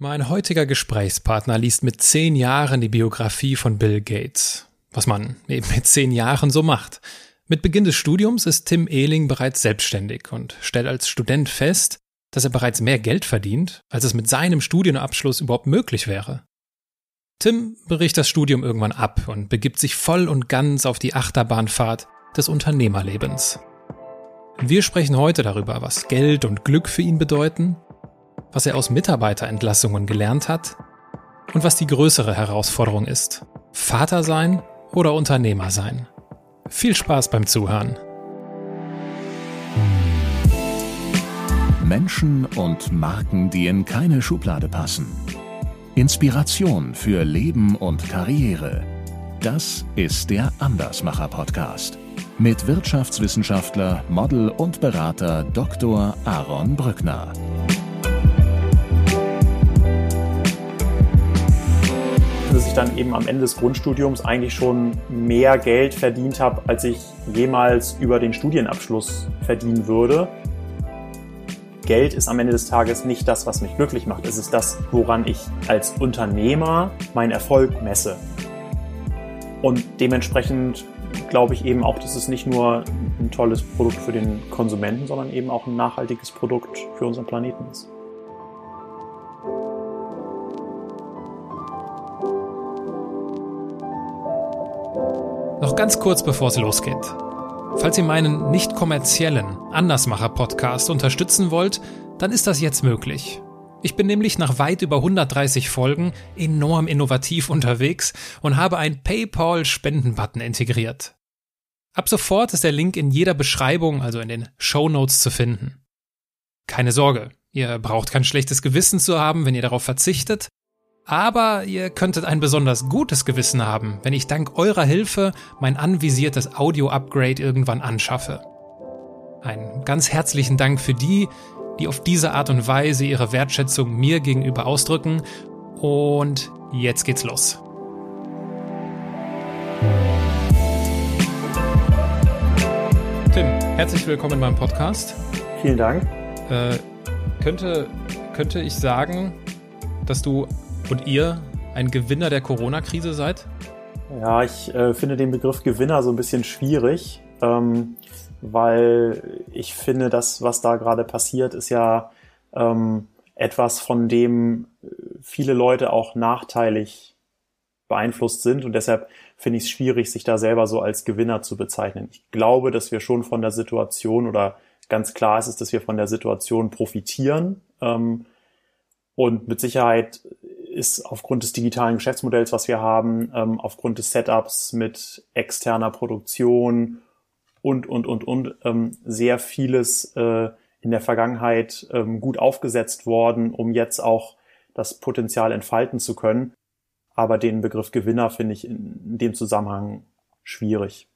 Mein heutiger Gesprächspartner liest mit zehn Jahren die Biografie von Bill Gates. Was man eben mit zehn Jahren so macht. Mit Beginn des Studiums ist Tim Ehling bereits selbstständig und stellt als Student fest, dass er bereits mehr Geld verdient, als es mit seinem Studienabschluss überhaupt möglich wäre. Tim bricht das Studium irgendwann ab und begibt sich voll und ganz auf die Achterbahnfahrt des Unternehmerlebens. Wir sprechen heute darüber, was Geld und Glück für ihn bedeuten, was er aus Mitarbeiterentlassungen gelernt hat und was die größere Herausforderung ist. Vater sein oder Unternehmer sein. Viel Spaß beim Zuhören. Menschen und Marken, die in keine Schublade passen. Inspiration für Leben und Karriere. Das ist der Andersmacher Podcast mit Wirtschaftswissenschaftler, Model und Berater Dr. Aaron Brückner. Dass ich dann eben am Ende des Grundstudiums eigentlich schon mehr Geld verdient habe, als ich jemals über den Studienabschluss verdienen würde. Geld ist am Ende des Tages nicht das, was mich glücklich macht. Es ist das, woran ich als Unternehmer meinen Erfolg messe. Und dementsprechend glaube ich eben auch, dass es nicht nur ein tolles Produkt für den Konsumenten, sondern eben auch ein nachhaltiges Produkt für unseren Planeten ist. Noch ganz kurz, bevor es losgeht. Falls ihr meinen nicht kommerziellen Andersmacher-Podcast unterstützen wollt, dann ist das jetzt möglich. Ich bin nämlich nach weit über 130 Folgen enorm innovativ unterwegs und habe einen PayPal-Spenden-Button integriert. Ab sofort ist der Link in jeder Beschreibung, also in den Show Notes zu finden. Keine Sorge, ihr braucht kein schlechtes Gewissen zu haben, wenn ihr darauf verzichtet, aber ihr könntet ein besonders gutes Gewissen haben, wenn ich dank eurer Hilfe mein anvisiertes Audio-Upgrade irgendwann anschaffe. Einen ganz herzlichen Dank für die, die auf diese Art und Weise ihre Wertschätzung mir gegenüber ausdrücken. Und jetzt geht's los. Tim, herzlich willkommen in meinem Podcast. Vielen Dank. Äh, könnte, könnte ich sagen, dass du und ihr ein Gewinner der Corona-Krise seid? Ja, ich äh, finde den Begriff Gewinner so ein bisschen schwierig, ähm, weil ich finde, das, was da gerade passiert, ist ja ähm, etwas, von dem viele Leute auch nachteilig beeinflusst sind und deshalb finde ich es schwierig, sich da selber so als Gewinner zu bezeichnen. Ich glaube, dass wir schon von der Situation oder ganz klar ist es, dass wir von der Situation profitieren. Ähm, und mit Sicherheit ist aufgrund des digitalen Geschäftsmodells, was wir haben, ähm, aufgrund des Setups mit externer Produktion und, und, und, und, ähm, sehr vieles äh, in der Vergangenheit ähm, gut aufgesetzt worden, um jetzt auch das Potenzial entfalten zu können. Aber den Begriff Gewinner finde ich in, dem Zusammenhang schwierig.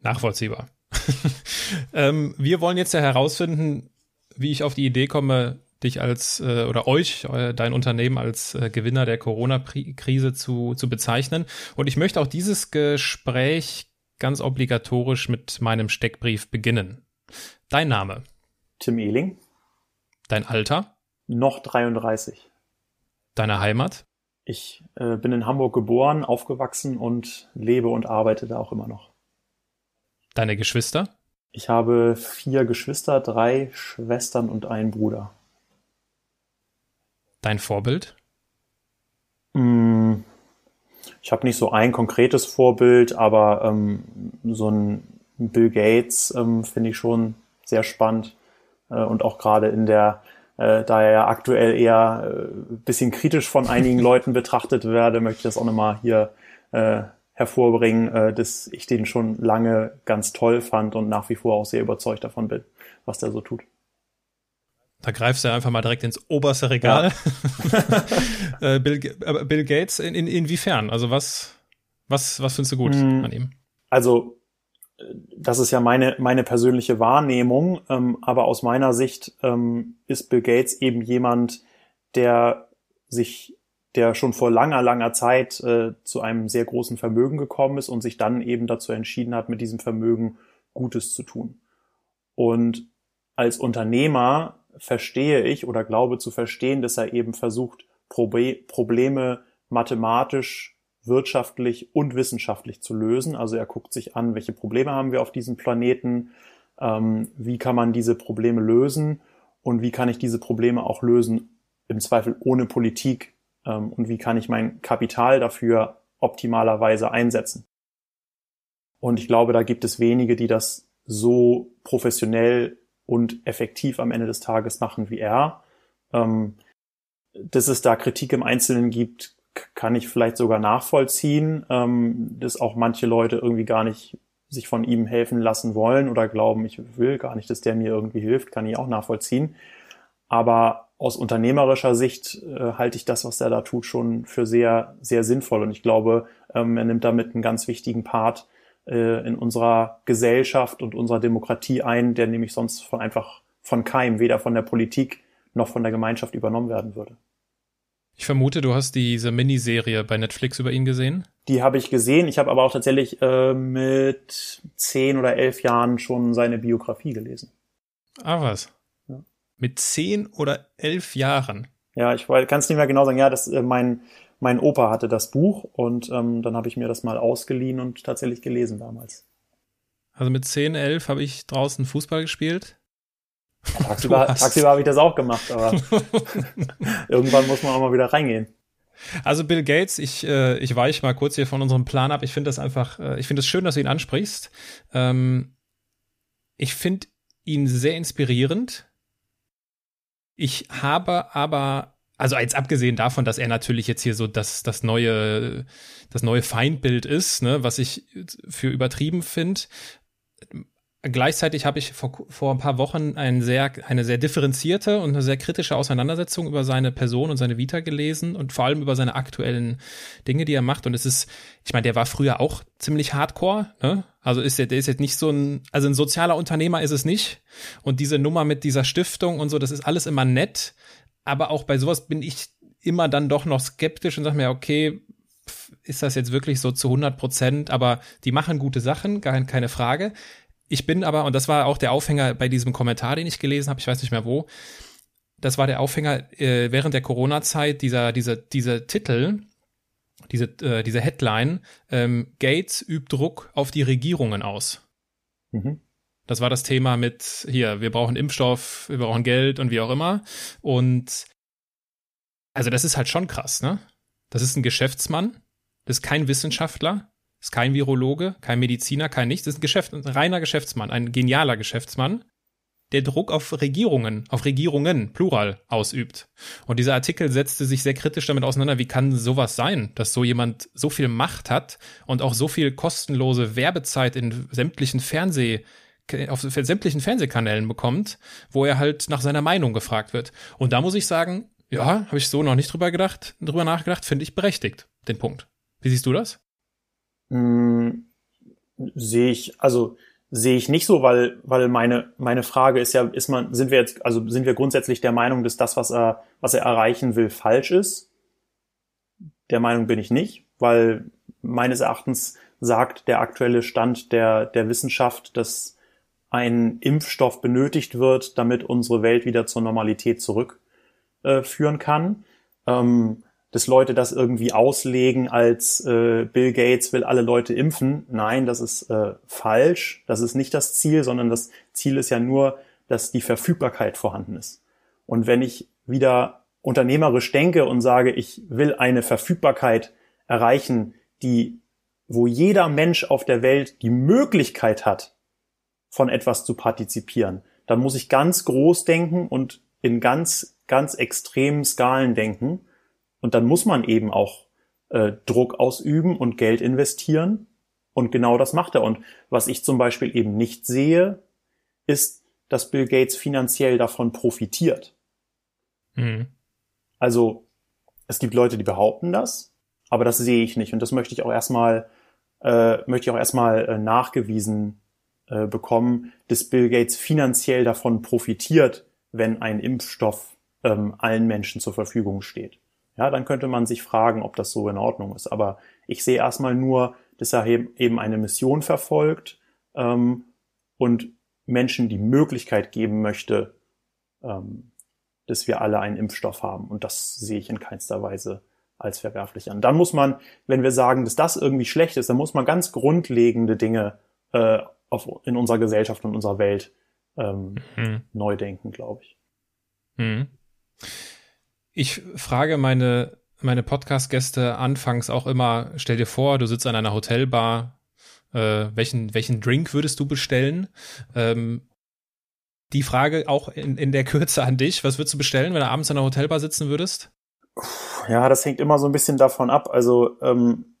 Nachvollziehbar. ähm, wir wollen jetzt ja herausfinden, wie ich auf die Idee komme, dich als äh, oder euch, äh, dein Unternehmen als äh, Gewinner der Corona-Krise zu, zu bezeichnen. Und ich möchte auch dieses Gespräch ganz obligatorisch mit meinem Steckbrief beginnen. Dein Name? Tim Ehling. Dein Alter? Noch 33. Deine Heimat? Ich äh, bin in Hamburg geboren, aufgewachsen und lebe und arbeite da auch immer noch. Deine Geschwister? Ich habe vier Geschwister, drei Schwestern und einen Bruder. Dein Vorbild? Mm, ich habe nicht so ein konkretes Vorbild, aber ähm, so ein Bill Gates ähm, finde ich schon sehr spannend äh, und auch gerade in der, äh, da er ja aktuell eher äh, bisschen kritisch von einigen Leuten betrachtet werde, möchte ich das auch nochmal hier äh, hervorbringen, äh, dass ich den schon lange ganz toll fand und nach wie vor auch sehr überzeugt davon bin, was der so tut. Da greifst du einfach mal direkt ins oberste Regal. Ja. Äh, Bill, Bill, Gates, in, in, inwiefern? Also was, was, was findest du gut hm, an ihm? Also, das ist ja meine, meine persönliche Wahrnehmung, ähm, aber aus meiner Sicht ähm, ist Bill Gates eben jemand, der sich, der schon vor langer, langer Zeit äh, zu einem sehr großen Vermögen gekommen ist und sich dann eben dazu entschieden hat, mit diesem Vermögen Gutes zu tun. Und als Unternehmer verstehe ich oder glaube zu verstehen, dass er eben versucht, Probleme mathematisch, wirtschaftlich und wissenschaftlich zu lösen. Also er guckt sich an, welche Probleme haben wir auf diesem Planeten, ähm, wie kann man diese Probleme lösen und wie kann ich diese Probleme auch lösen, im Zweifel ohne Politik ähm, und wie kann ich mein Kapital dafür optimalerweise einsetzen. Und ich glaube, da gibt es wenige, die das so professionell und effektiv am Ende des Tages machen wie er. Ähm, dass es da Kritik im Einzelnen gibt, kann ich vielleicht sogar nachvollziehen, ähm, dass auch manche Leute irgendwie gar nicht sich von ihm helfen lassen wollen oder glauben, ich will gar nicht, dass der mir irgendwie hilft, kann ich auch nachvollziehen. Aber aus unternehmerischer Sicht äh, halte ich das, was er da tut, schon für sehr, sehr sinnvoll. Und ich glaube, ähm, er nimmt damit einen ganz wichtigen Part äh, in unserer Gesellschaft und unserer Demokratie ein, der nämlich sonst von einfach von keinem, weder von der Politik noch von der Gemeinschaft übernommen werden würde. Ich vermute, du hast diese Miniserie bei Netflix über ihn gesehen. Die habe ich gesehen. Ich habe aber auch tatsächlich äh, mit zehn oder elf Jahren schon seine Biografie gelesen. Ah, was? Ja. Mit zehn oder elf Jahren? Ja, ich kann es nicht mehr genau sagen. Ja, das äh, mein mein Opa hatte das Buch und ähm, dann habe ich mir das mal ausgeliehen und tatsächlich gelesen damals. Also mit zehn, elf habe ich draußen Fußball gespielt Tagsüber, tagsüber habe ich das auch gemacht, aber irgendwann muss man auch mal wieder reingehen. Also Bill Gates, ich, äh, ich weiche mal kurz hier von unserem Plan ab. Ich finde das einfach, äh, ich finde es schön, dass du ihn ansprichst. Ähm, ich finde ihn sehr inspirierend. Ich habe aber, also als abgesehen davon, dass er natürlich jetzt hier so das, das neue, das neue Feindbild ist, ne, was ich für übertrieben finde, Gleichzeitig habe ich vor, vor ein paar Wochen ein sehr, eine sehr differenzierte und eine sehr kritische Auseinandersetzung über seine Person und seine Vita gelesen und vor allem über seine aktuellen Dinge, die er macht. Und es ist, ich meine, der war früher auch ziemlich hardcore, ne? Also ist der, der ist jetzt nicht so ein, also ein sozialer Unternehmer ist es nicht. Und diese Nummer mit dieser Stiftung und so, das ist alles immer nett. Aber auch bei sowas bin ich immer dann doch noch skeptisch und sage mir, okay, ist das jetzt wirklich so zu 100 Prozent? Aber die machen gute Sachen, gar keine Frage. Ich bin aber, und das war auch der Aufhänger bei diesem Kommentar, den ich gelesen habe, ich weiß nicht mehr wo, das war der Aufhänger äh, während der Corona-Zeit, dieser, dieser, dieser Titel, diese, äh, diese Headline, ähm, Gates übt Druck auf die Regierungen aus. Mhm. Das war das Thema mit, hier, wir brauchen Impfstoff, wir brauchen Geld und wie auch immer. Und also das ist halt schon krass, ne? Das ist ein Geschäftsmann, das ist kein Wissenschaftler, ist kein Virologe, kein Mediziner, kein nichts. Ist ein, Geschäft, ein reiner Geschäftsmann, ein genialer Geschäftsmann, der Druck auf Regierungen, auf Regierungen, plural, ausübt. Und dieser Artikel setzte sich sehr kritisch damit auseinander, wie kann sowas sein, dass so jemand so viel Macht hat und auch so viel kostenlose Werbezeit in sämtlichen Fernseh, auf sämtlichen Fernsehkanälen bekommt, wo er halt nach seiner Meinung gefragt wird. Und da muss ich sagen, ja, habe ich so noch nicht drüber gedacht, drüber nachgedacht, finde ich berechtigt, den Punkt. Wie siehst du das? Hm, sehe ich, also sehe ich nicht so, weil, weil meine, meine Frage ist ja, ist man, sind wir jetzt, also sind wir grundsätzlich der Meinung, dass das, was er, was er erreichen will, falsch ist? Der Meinung bin ich nicht, weil meines Erachtens sagt der aktuelle Stand der, der Wissenschaft, dass ein Impfstoff benötigt wird, damit unsere Welt wieder zur Normalität zurückführen äh, kann. Ähm, dass Leute das irgendwie auslegen als äh, Bill Gates will alle Leute impfen. Nein, das ist äh, falsch. Das ist nicht das Ziel, sondern das Ziel ist ja nur, dass die Verfügbarkeit vorhanden ist. Und wenn ich wieder unternehmerisch denke und sage, ich will eine Verfügbarkeit erreichen, die, wo jeder Mensch auf der Welt die Möglichkeit hat, von etwas zu partizipieren, dann muss ich ganz groß denken und in ganz, ganz extremen Skalen denken und dann muss man eben auch äh, Druck ausüben und Geld investieren. Und genau das macht er. Und was ich zum Beispiel eben nicht sehe, ist, dass Bill Gates finanziell davon profitiert. Mhm. Also es gibt Leute, die behaupten das, aber das sehe ich nicht. Und das möchte ich auch erstmal, äh, möchte ich auch erstmal äh, nachgewiesen äh, bekommen, dass Bill Gates finanziell davon profitiert, wenn ein Impfstoff ähm, allen Menschen zur Verfügung steht ja, dann könnte man sich fragen, ob das so in Ordnung ist. Aber ich sehe erstmal nur, dass er eben eine Mission verfolgt ähm, und Menschen die Möglichkeit geben möchte, ähm, dass wir alle einen Impfstoff haben. Und das sehe ich in keinster Weise als verwerflich an. Dann muss man, wenn wir sagen, dass das irgendwie schlecht ist, dann muss man ganz grundlegende Dinge äh, auf, in unserer Gesellschaft und unserer Welt ähm, mhm. neu denken, glaube ich. Mhm. Ich frage meine, meine Podcast-Gäste anfangs auch immer, stell dir vor, du sitzt an einer Hotelbar, äh, welchen, welchen Drink würdest du bestellen? Ähm, die Frage auch in, in der Kürze an dich, was würdest du bestellen, wenn du abends an einer Hotelbar sitzen würdest? Ja, das hängt immer so ein bisschen davon ab. Also ähm,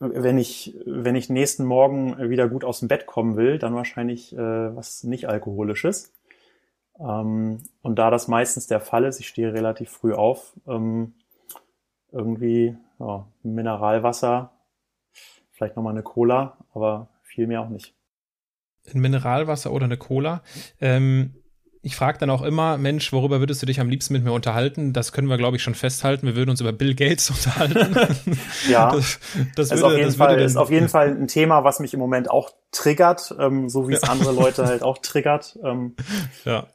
wenn ich wenn ich nächsten Morgen wieder gut aus dem Bett kommen will, dann wahrscheinlich äh, was nicht alkoholisches. Ähm, und da das meistens der Fall ist, ich stehe relativ früh auf, ähm, irgendwie ja, Mineralwasser, vielleicht nochmal eine Cola, aber viel mehr auch nicht. Ein Mineralwasser oder eine Cola. Ähm, ich frage dann auch immer, Mensch, worüber würdest du dich am liebsten mit mir unterhalten? Das können wir, glaube ich, schon festhalten. Wir würden uns über Bill Gates unterhalten. ja, das, das ist, würde, auf jeden Fall, ist auf jeden Fall ein Thema, was mich im Moment auch triggert, ähm, so wie es ja. andere Leute halt auch triggert. Ähm. Ja.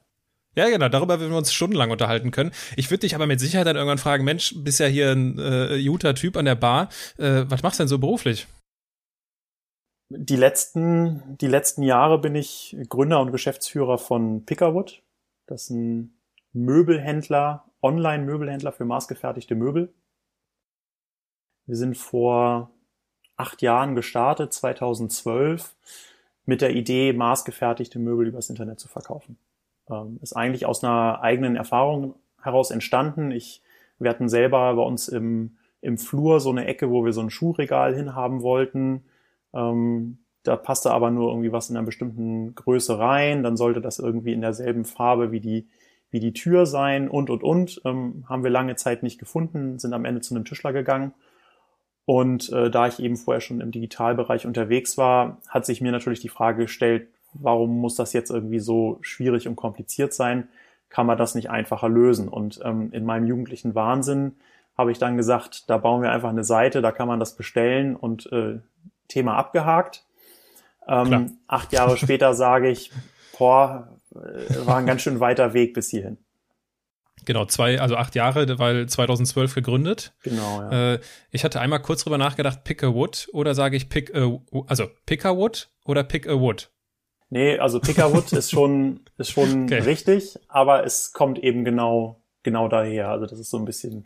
Ja, genau, darüber würden wir uns stundenlang unterhalten können. Ich würde dich aber mit Sicherheit dann irgendwann fragen, Mensch, bist ja hier ein äh, guter Typ an der Bar. Äh, was machst du denn so beruflich? Die letzten, die letzten Jahre bin ich Gründer und Geschäftsführer von Pickerwood. Das ist ein Möbelhändler, Online-Möbelhändler für maßgefertigte Möbel. Wir sind vor acht Jahren gestartet, 2012, mit der Idee, maßgefertigte Möbel übers Internet zu verkaufen. Ähm, ist eigentlich aus einer eigenen Erfahrung heraus entstanden. Ich, wir hatten selber bei uns im, im Flur so eine Ecke, wo wir so ein Schuhregal hinhaben wollten ähm, da passte aber nur irgendwie was in einer bestimmten Größe rein. Dann sollte das irgendwie in derselben Farbe wie die, wie die Tür sein und, und, und. Ähm, haben wir lange Zeit nicht gefunden, sind am Ende zu einem Tischler gegangen. Und äh, da ich eben vorher schon im Digitalbereich unterwegs war, hat sich mir natürlich die Frage gestellt, warum muss das jetzt irgendwie so schwierig und kompliziert sein? Kann man das nicht einfacher lösen? Und ähm, in meinem jugendlichen Wahnsinn habe ich dann gesagt, da bauen wir einfach eine Seite, da kann man das bestellen und äh, Thema abgehakt. Ähm, acht Jahre später sage ich, boah, äh, war ein ganz schön weiter Weg bis hierhin. Genau, zwei, also acht Jahre, weil 2012 gegründet. Genau, ja. Äh, ich hatte einmal kurz drüber nachgedacht, pick a wood oder sage ich pick a, also pick a wood oder pick a wood? Nee, also pick a wood ist schon, ist schon okay. richtig, aber es kommt eben genau, genau daher. Also das ist so ein bisschen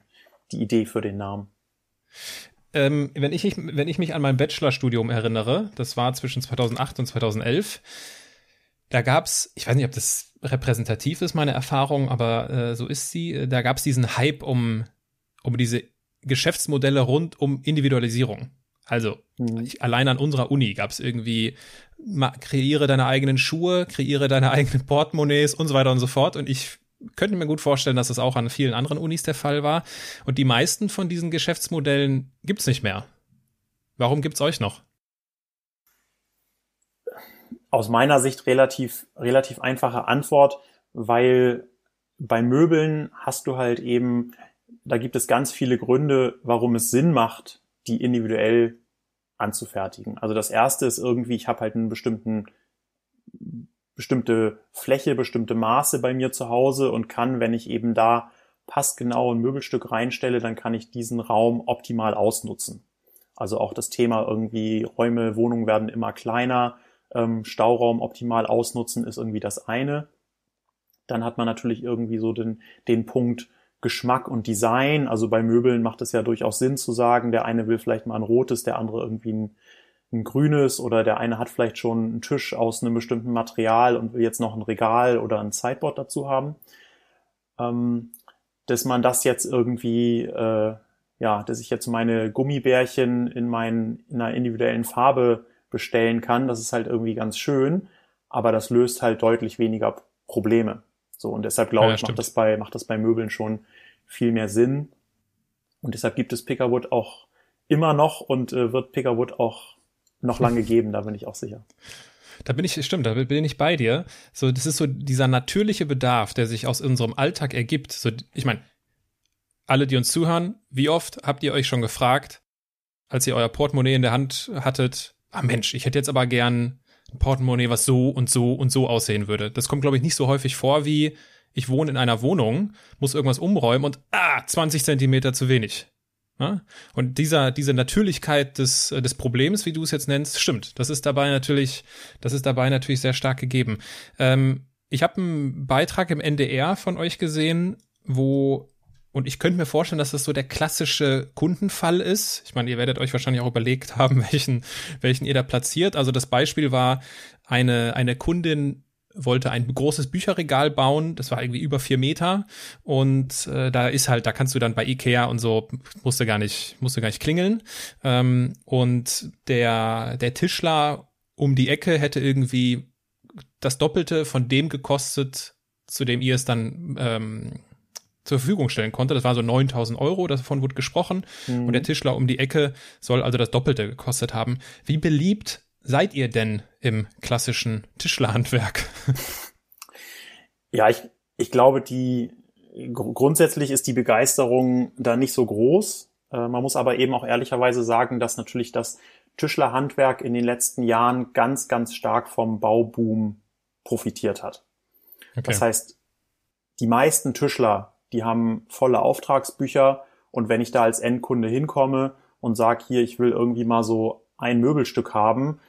die Idee für den Namen ähm, wenn, ich, wenn ich mich an mein Bachelorstudium erinnere, das war zwischen 2008 und 2011, da gab's, ich weiß nicht, ob das repräsentativ ist, meine Erfahrung, aber äh, so ist sie, da gab's diesen Hype um, um diese Geschäftsmodelle rund um Individualisierung. Also mhm. ich, allein an unserer Uni gab's irgendwie, ma, kreiere deine eigenen Schuhe, kreiere deine eigenen Portemonnaies und so weiter und so fort. Und ich könnte mir gut vorstellen, dass das auch an vielen anderen Unis der Fall war. Und die meisten von diesen Geschäftsmodellen gibt's nicht mehr. Warum gibt's euch noch? Aus meiner Sicht relativ, relativ einfache Antwort, weil bei Möbeln hast du halt eben, da gibt es ganz viele Gründe, warum es Sinn macht, die individuell anzufertigen. Also das erste ist irgendwie, ich habe halt einen bestimmten bestimmte Fläche, bestimmte Maße bei mir zu Hause und kann, wenn ich eben da passgenau ein Möbelstück reinstelle, dann kann ich diesen Raum optimal ausnutzen. Also auch das Thema irgendwie Räume, Wohnungen werden immer kleiner, ähm, Stauraum optimal ausnutzen ist irgendwie das eine. Dann hat man natürlich irgendwie so den, den Punkt Geschmack und Design. Also bei Möbeln macht es ja durchaus Sinn zu sagen, der eine will vielleicht mal ein rotes, der andere irgendwie ein, ein grünes oder der eine hat vielleicht schon einen Tisch aus einem bestimmten Material und will jetzt noch ein Regal oder ein Sideboard dazu haben. Ähm, dass man das jetzt irgendwie, äh, ja, dass ich jetzt meine Gummibärchen in, meinen, in einer individuellen Farbe bestellen kann, das ist halt irgendwie ganz schön, aber das löst halt deutlich weniger Probleme. So, und deshalb glaube ja, ich, macht das, bei, macht das bei Möbeln schon viel mehr Sinn. Und deshalb gibt es Pickerwood auch immer noch und äh, wird Pickerwood auch noch lange geben, da bin ich auch sicher. Da bin ich, stimmt, da bin ich bei dir. So, das ist so dieser natürliche Bedarf, der sich aus unserem Alltag ergibt. So, ich meine, alle, die uns zuhören, wie oft habt ihr euch schon gefragt, als ihr euer Portemonnaie in der Hand hattet, ah Mensch, ich hätte jetzt aber gern ein Portemonnaie, was so und so und so aussehen würde. Das kommt, glaube ich, nicht so häufig vor wie, ich wohne in einer Wohnung, muss irgendwas umräumen und ah, 20 Zentimeter zu wenig. Ja? Und dieser, diese Natürlichkeit des, des Problems, wie du es jetzt nennst, stimmt. Das ist dabei natürlich, das ist dabei natürlich sehr stark gegeben. Ähm, ich habe einen Beitrag im NDR von euch gesehen, wo und ich könnte mir vorstellen, dass das so der klassische Kundenfall ist. Ich meine, ihr werdet euch wahrscheinlich auch überlegt haben, welchen, welchen ihr da platziert. Also das Beispiel war, eine, eine Kundin wollte ein großes Bücherregal bauen, das war irgendwie über vier Meter und äh, da ist halt, da kannst du dann bei Ikea und so, musste gar nicht, musste gar nicht klingeln ähm, und der, der Tischler um die Ecke hätte irgendwie das Doppelte von dem gekostet, zu dem ihr es dann ähm, zur Verfügung stellen konnte. Das war so 9000 Euro, davon wurde gesprochen mhm. und der Tischler um die Ecke soll also das Doppelte gekostet haben. Wie beliebt seid ihr denn im klassischen Tischlerhandwerk? Ja, ich, ich glaube, die grundsätzlich ist die Begeisterung da nicht so groß. Äh, man muss aber eben auch ehrlicherweise sagen, dass natürlich das Tischlerhandwerk in den letzten Jahren ganz, ganz stark vom Bauboom profitiert hat. Okay. Das heißt, die meisten Tischler, die haben volle Auftragsbücher und wenn ich da als Endkunde hinkomme und sage, hier, ich will irgendwie mal so ein Möbelstück haben,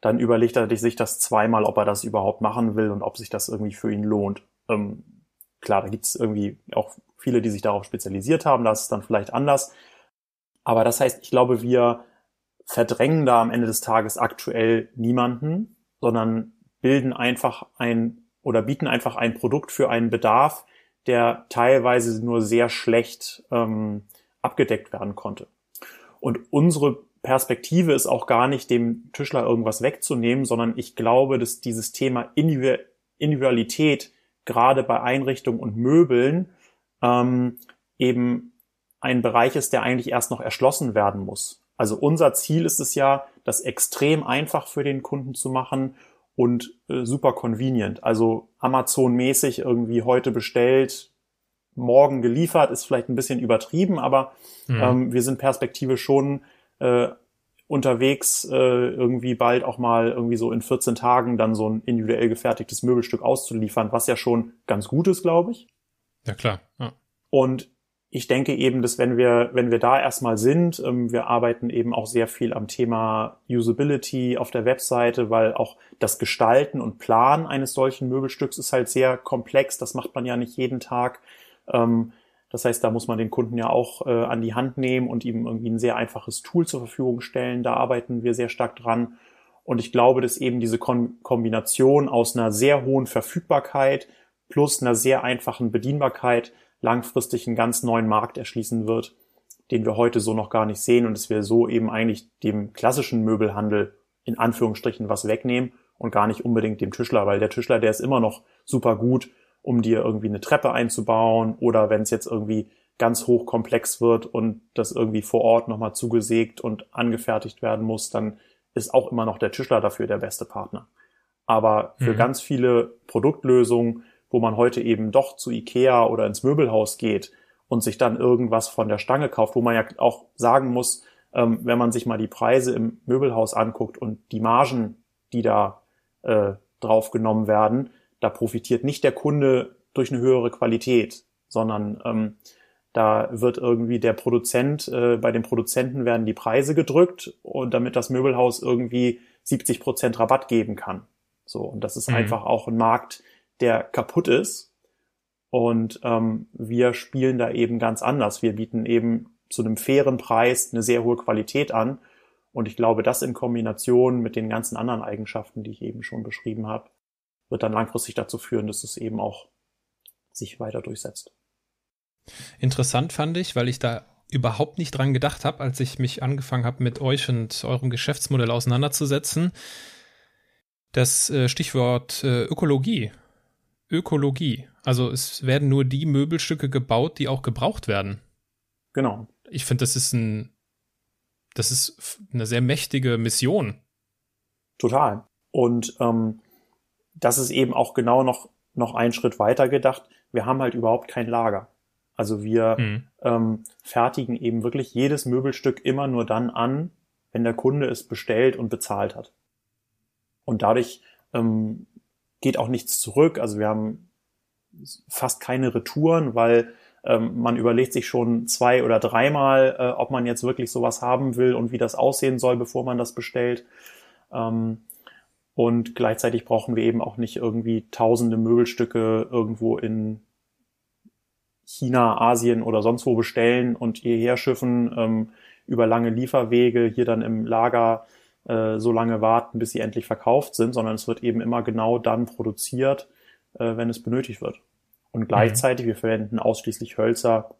dann überlegt er sich das zweimal, ob er das überhaupt machen will und ob sich das irgendwie für ihn lohnt. Ähm, klar, da gibt es irgendwie auch viele, die sich darauf spezialisiert haben, das ist dann vielleicht anders. Aber das heißt, ich glaube, wir verdrängen da am Ende des Tages aktuell niemanden, sondern bilden einfach ein oder bieten einfach ein Produkt für einen Bedarf, der teilweise nur sehr schlecht ähm, abgedeckt werden konnte. Und unsere Perspektive ist auch gar nicht, dem Tischler irgendwas wegzunehmen, sondern ich glaube, dass dieses Thema Individualität gerade bei Einrichtungen und Möbeln ähm, eben ein Bereich ist, der eigentlich erst noch erschlossen werden muss. Also unser Ziel ist es ja, das extrem einfach für den Kunden zu machen und äh, super convenient. Also Amazon-mäßig irgendwie heute bestellt, morgen geliefert, ist vielleicht ein bisschen übertrieben, aber mhm. ähm, wir sind perspektive schon äh, unterwegs äh, irgendwie bald auch mal irgendwie so in 14 Tagen dann so ein individuell gefertigtes Möbelstück auszuliefern, was ja schon ganz gut ist, glaube ich. Ja, klar. Ja. Und ich denke eben, dass wenn wir, wenn wir da erstmal sind, ähm, wir arbeiten eben auch sehr viel am Thema Usability auf der Webseite, weil auch das Gestalten und Planen eines solchen Möbelstücks ist halt sehr komplex. Das macht man ja nicht jeden Tag. Ähm, das heißt, da muss man den Kunden ja auch äh, an die Hand nehmen und ihm irgendwie ein sehr einfaches Tool zur Verfügung stellen. Da arbeiten wir sehr stark dran. Und ich glaube, dass eben diese Kon Kombination aus einer sehr hohen Verfügbarkeit plus einer sehr einfachen Bedienbarkeit langfristig einen ganz neuen Markt erschließen wird, den wir heute so noch gar nicht sehen und dass wir so eben eigentlich dem klassischen Möbelhandel in Anführungsstrichen was wegnehmen und gar nicht unbedingt dem Tischler, weil der Tischler, der ist immer noch super gut um dir irgendwie eine Treppe einzubauen oder wenn es jetzt irgendwie ganz hochkomplex wird und das irgendwie vor Ort nochmal zugesägt und angefertigt werden muss, dann ist auch immer noch der Tischler dafür der beste Partner. Aber für mhm. ganz viele Produktlösungen, wo man heute eben doch zu Ikea oder ins Möbelhaus geht und sich dann irgendwas von der Stange kauft, wo man ja auch sagen muss, ähm, wenn man sich mal die Preise im Möbelhaus anguckt und die Margen, die da äh, drauf genommen werden, da profitiert nicht der Kunde durch eine höhere Qualität, sondern ähm, da wird irgendwie der Produzent, äh, bei den Produzenten werden die Preise gedrückt und damit das Möbelhaus irgendwie 70 Prozent Rabatt geben kann. So, und das ist mhm. einfach auch ein Markt, der kaputt ist. Und ähm, wir spielen da eben ganz anders. Wir bieten eben zu einem fairen Preis eine sehr hohe Qualität an. Und ich glaube, das in Kombination mit den ganzen anderen Eigenschaften, die ich eben schon beschrieben habe, wird dann langfristig dazu führen, dass es eben auch sich weiter durchsetzt. Interessant fand ich, weil ich da überhaupt nicht dran gedacht habe, als ich mich angefangen habe, mit euch und eurem Geschäftsmodell auseinanderzusetzen. Das äh, Stichwort äh, Ökologie. Ökologie. Also es werden nur die Möbelstücke gebaut, die auch gebraucht werden. Genau. Ich finde, das ist ein, das ist eine sehr mächtige Mission. Total. Und ähm, das ist eben auch genau noch, noch einen Schritt weiter gedacht. Wir haben halt überhaupt kein Lager. Also wir mhm. ähm, fertigen eben wirklich jedes Möbelstück immer nur dann an, wenn der Kunde es bestellt und bezahlt hat. Und dadurch ähm, geht auch nichts zurück. Also wir haben fast keine Retouren, weil ähm, man überlegt sich schon zwei oder dreimal, äh, ob man jetzt wirklich sowas haben will und wie das aussehen soll, bevor man das bestellt. Ähm, und gleichzeitig brauchen wir eben auch nicht irgendwie tausende Möbelstücke irgendwo in China, Asien oder sonst wo bestellen und hierher schiffen, ähm, über lange Lieferwege hier dann im Lager äh, so lange warten, bis sie endlich verkauft sind, sondern es wird eben immer genau dann produziert, äh, wenn es benötigt wird. Und mhm. gleichzeitig, mhm. wir verwenden ausschließlich Hölzer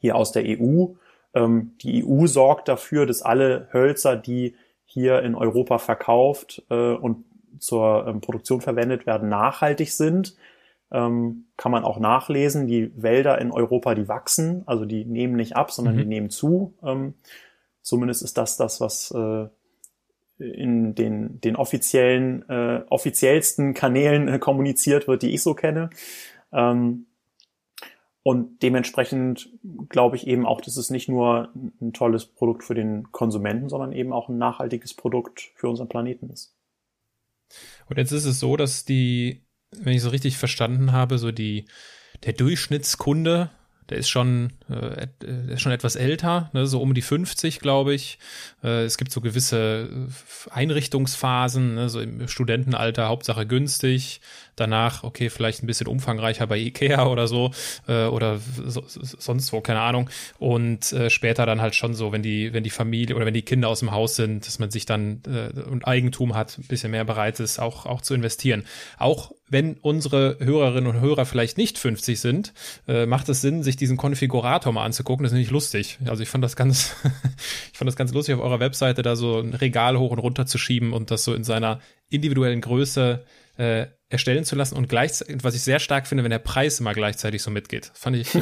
hier aus der EU. Ähm, die EU sorgt dafür, dass alle Hölzer, die hier in Europa verkauft äh, und zur ähm, Produktion verwendet werden, nachhaltig sind. Ähm, kann man auch nachlesen. Die Wälder in Europa, die wachsen, also die nehmen nicht ab, sondern mhm. die nehmen zu. Ähm, zumindest ist das das, was äh, in den, den offiziellen, äh, offiziellsten Kanälen äh, kommuniziert wird, die ich so kenne. Ähm, und dementsprechend glaube ich eben auch, dass es nicht nur ein tolles Produkt für den Konsumenten, sondern eben auch ein nachhaltiges Produkt für unseren Planeten ist. Und jetzt ist es so, dass die, wenn ich so richtig verstanden habe, so die, der Durchschnittskunde der ist schon, äh, ist schon etwas älter, ne, so um die 50, glaube ich. Äh, es gibt so gewisse äh, Einrichtungsphasen, ne, so im Studentenalter, Hauptsache günstig. Danach, okay, vielleicht ein bisschen umfangreicher bei Ikea oder so äh, oder so, sonst wo, keine Ahnung. Und äh, später dann halt schon so, wenn die, wenn die Familie oder wenn die Kinder aus dem Haus sind, dass man sich dann äh, und Eigentum hat, ein bisschen mehr bereit ist, auch, auch zu investieren. Auch wenn unsere Hörerinnen und Hörer vielleicht nicht 50 sind, äh, macht es Sinn, sich diesen Konfigurator mal anzugucken. Das ist nämlich lustig. Also ich fand das ganz, ich fand das ganz lustig auf eurer Webseite da so ein Regal hoch und runter zu schieben und das so in seiner individuellen Größe äh, erstellen zu lassen und gleichzeitig, was ich sehr stark finde, wenn der Preis immer gleichzeitig so mitgeht. Fand ich, äh,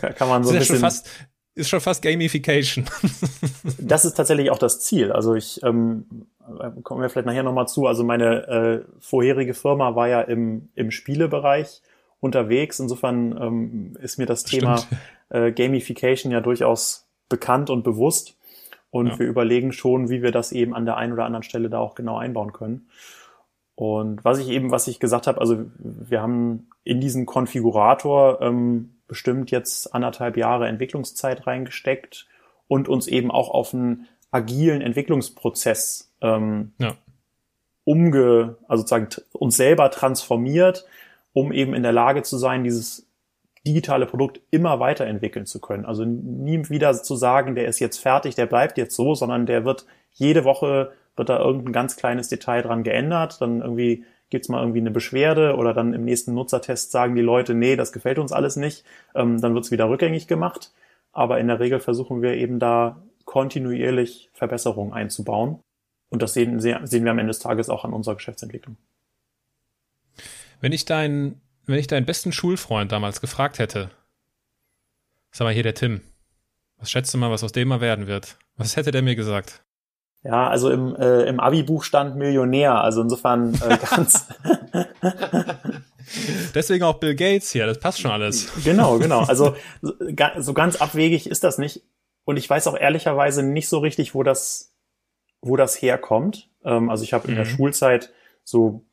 kann man so ein bisschen, schon fast, ist schon fast Gamification. das ist tatsächlich auch das Ziel. Also ich ähm, kommen wir vielleicht nachher nochmal zu. Also meine äh, vorherige Firma war ja im, im Spielebereich unterwegs. Insofern ähm, ist mir das Thema äh, Gamification ja durchaus bekannt und bewusst. Und ja. wir überlegen schon, wie wir das eben an der einen oder anderen Stelle da auch genau einbauen können. Und was ich eben, was ich gesagt habe, also wir haben in diesen Konfigurator ähm, bestimmt jetzt anderthalb Jahre Entwicklungszeit reingesteckt und uns eben auch auf einen agilen Entwicklungsprozess ähm, ja. umge, also sozusagen uns selber transformiert, um eben in der Lage zu sein, dieses digitale Produkt immer weiterentwickeln zu können. Also nie wieder zu sagen, der ist jetzt fertig, der bleibt jetzt so, sondern der wird jede Woche wird da irgendein ganz kleines Detail dran geändert, dann irgendwie gibt's mal irgendwie eine Beschwerde oder dann im nächsten Nutzertest sagen die Leute, nee, das gefällt uns alles nicht, ähm, dann wird's wieder rückgängig gemacht. Aber in der Regel versuchen wir eben da kontinuierlich Verbesserungen einzubauen. Und das sehen, sehen wir am Ende des Tages auch an unserer Geschäftsentwicklung. Wenn ich deinen, wenn ich deinen besten Schulfreund damals gefragt hätte, sag mal hier der Tim, was schätzt du mal, was aus dem mal werden wird? Was hätte der mir gesagt? Ja, also im, äh, im Abi-Buch stand Millionär, also insofern äh, ganz. Deswegen auch Bill Gates hier, das passt schon alles. Genau, genau. Also so ganz abwegig ist das nicht. Und ich weiß auch ehrlicherweise nicht so richtig, wo das, wo das herkommt. Ähm, also ich habe in der mhm. Schulzeit so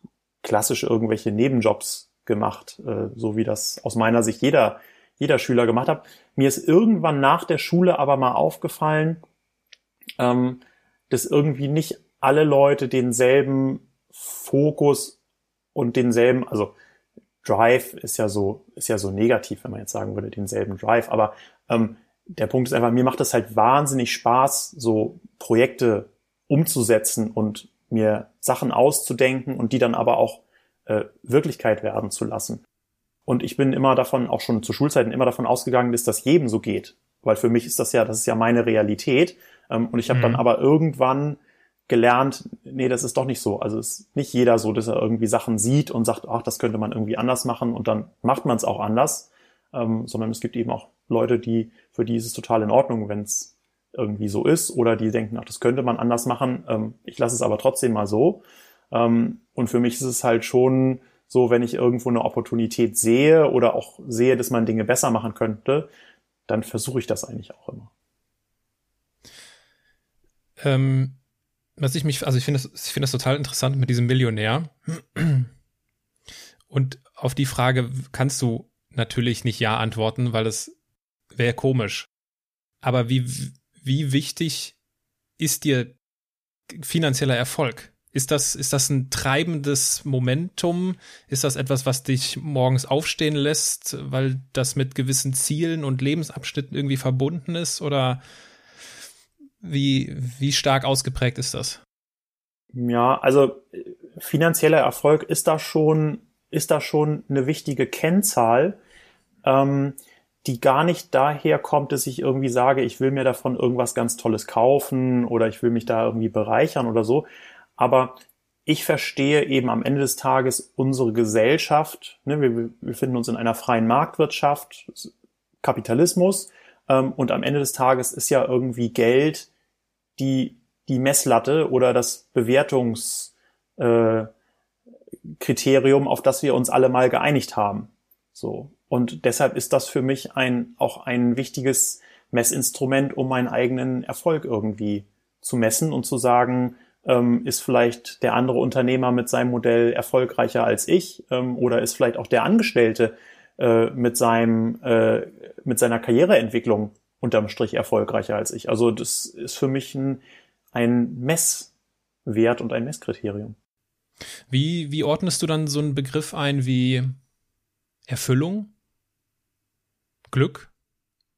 klassisch irgendwelche Nebenjobs gemacht, äh, so wie das aus meiner Sicht jeder, jeder Schüler gemacht hat. Mir ist irgendwann nach der Schule aber mal aufgefallen, ähm, dass irgendwie nicht alle Leute denselben Fokus und denselben, also Drive ist ja so, ist ja so negativ, wenn man jetzt sagen würde, denselben Drive, aber ähm, der Punkt ist einfach, mir macht es halt wahnsinnig Spaß, so Projekte umzusetzen und mir Sachen auszudenken und die dann aber auch äh, Wirklichkeit werden zu lassen. Und ich bin immer davon, auch schon zu Schulzeiten, immer davon ausgegangen, dass das jedem so geht. Weil für mich ist das ja, das ist ja meine Realität. Ähm, und ich habe mhm. dann aber irgendwann gelernt, nee, das ist doch nicht so. Also es ist nicht jeder so, dass er irgendwie Sachen sieht und sagt, ach, das könnte man irgendwie anders machen und dann macht man es auch anders, ähm, sondern es gibt eben auch Leute, die, für die ist es total in Ordnung, wenn es irgendwie so ist oder die denken, ach, das könnte man anders machen. Ähm, ich lasse es aber trotzdem mal so. Ähm, und für mich ist es halt schon so, wenn ich irgendwo eine Opportunität sehe oder auch sehe, dass man Dinge besser machen könnte, dann versuche ich das eigentlich auch immer. Ähm, was ich mich, also ich finde das, ich finde das total interessant mit diesem Millionär. Und auf die Frage kannst du natürlich nicht Ja antworten, weil es wäre komisch. Aber wie, wie wichtig ist dir finanzieller Erfolg? Ist das, ist das ein treibendes Momentum? Ist das etwas, was dich morgens aufstehen lässt, weil das mit gewissen Zielen und Lebensabschnitten irgendwie verbunden ist? Oder wie, wie stark ausgeprägt ist das? Ja, also finanzieller Erfolg ist da schon, ist da schon eine wichtige Kennzahl, ähm, die gar nicht daher kommt, dass ich irgendwie sage, ich will mir davon irgendwas ganz Tolles kaufen oder ich will mich da irgendwie bereichern oder so, aber ich verstehe eben am Ende des Tages unsere Gesellschaft. Ne, wir befinden uns in einer freien Marktwirtschaft, Kapitalismus. Ähm, und am Ende des Tages ist ja irgendwie Geld die, die Messlatte oder das Bewertungskriterium, äh, auf das wir uns alle mal geeinigt haben. So. Und deshalb ist das für mich ein, auch ein wichtiges Messinstrument, um meinen eigenen Erfolg irgendwie zu messen und zu sagen, ähm, ist vielleicht der andere Unternehmer mit seinem Modell erfolgreicher als ich ähm, oder ist vielleicht auch der Angestellte äh, mit seinem äh, mit seiner Karriereentwicklung unterm Strich erfolgreicher als ich. Also das ist für mich ein, ein Messwert und ein Messkriterium. Wie, wie ordnest du dann so einen Begriff ein wie Erfüllung? Glück?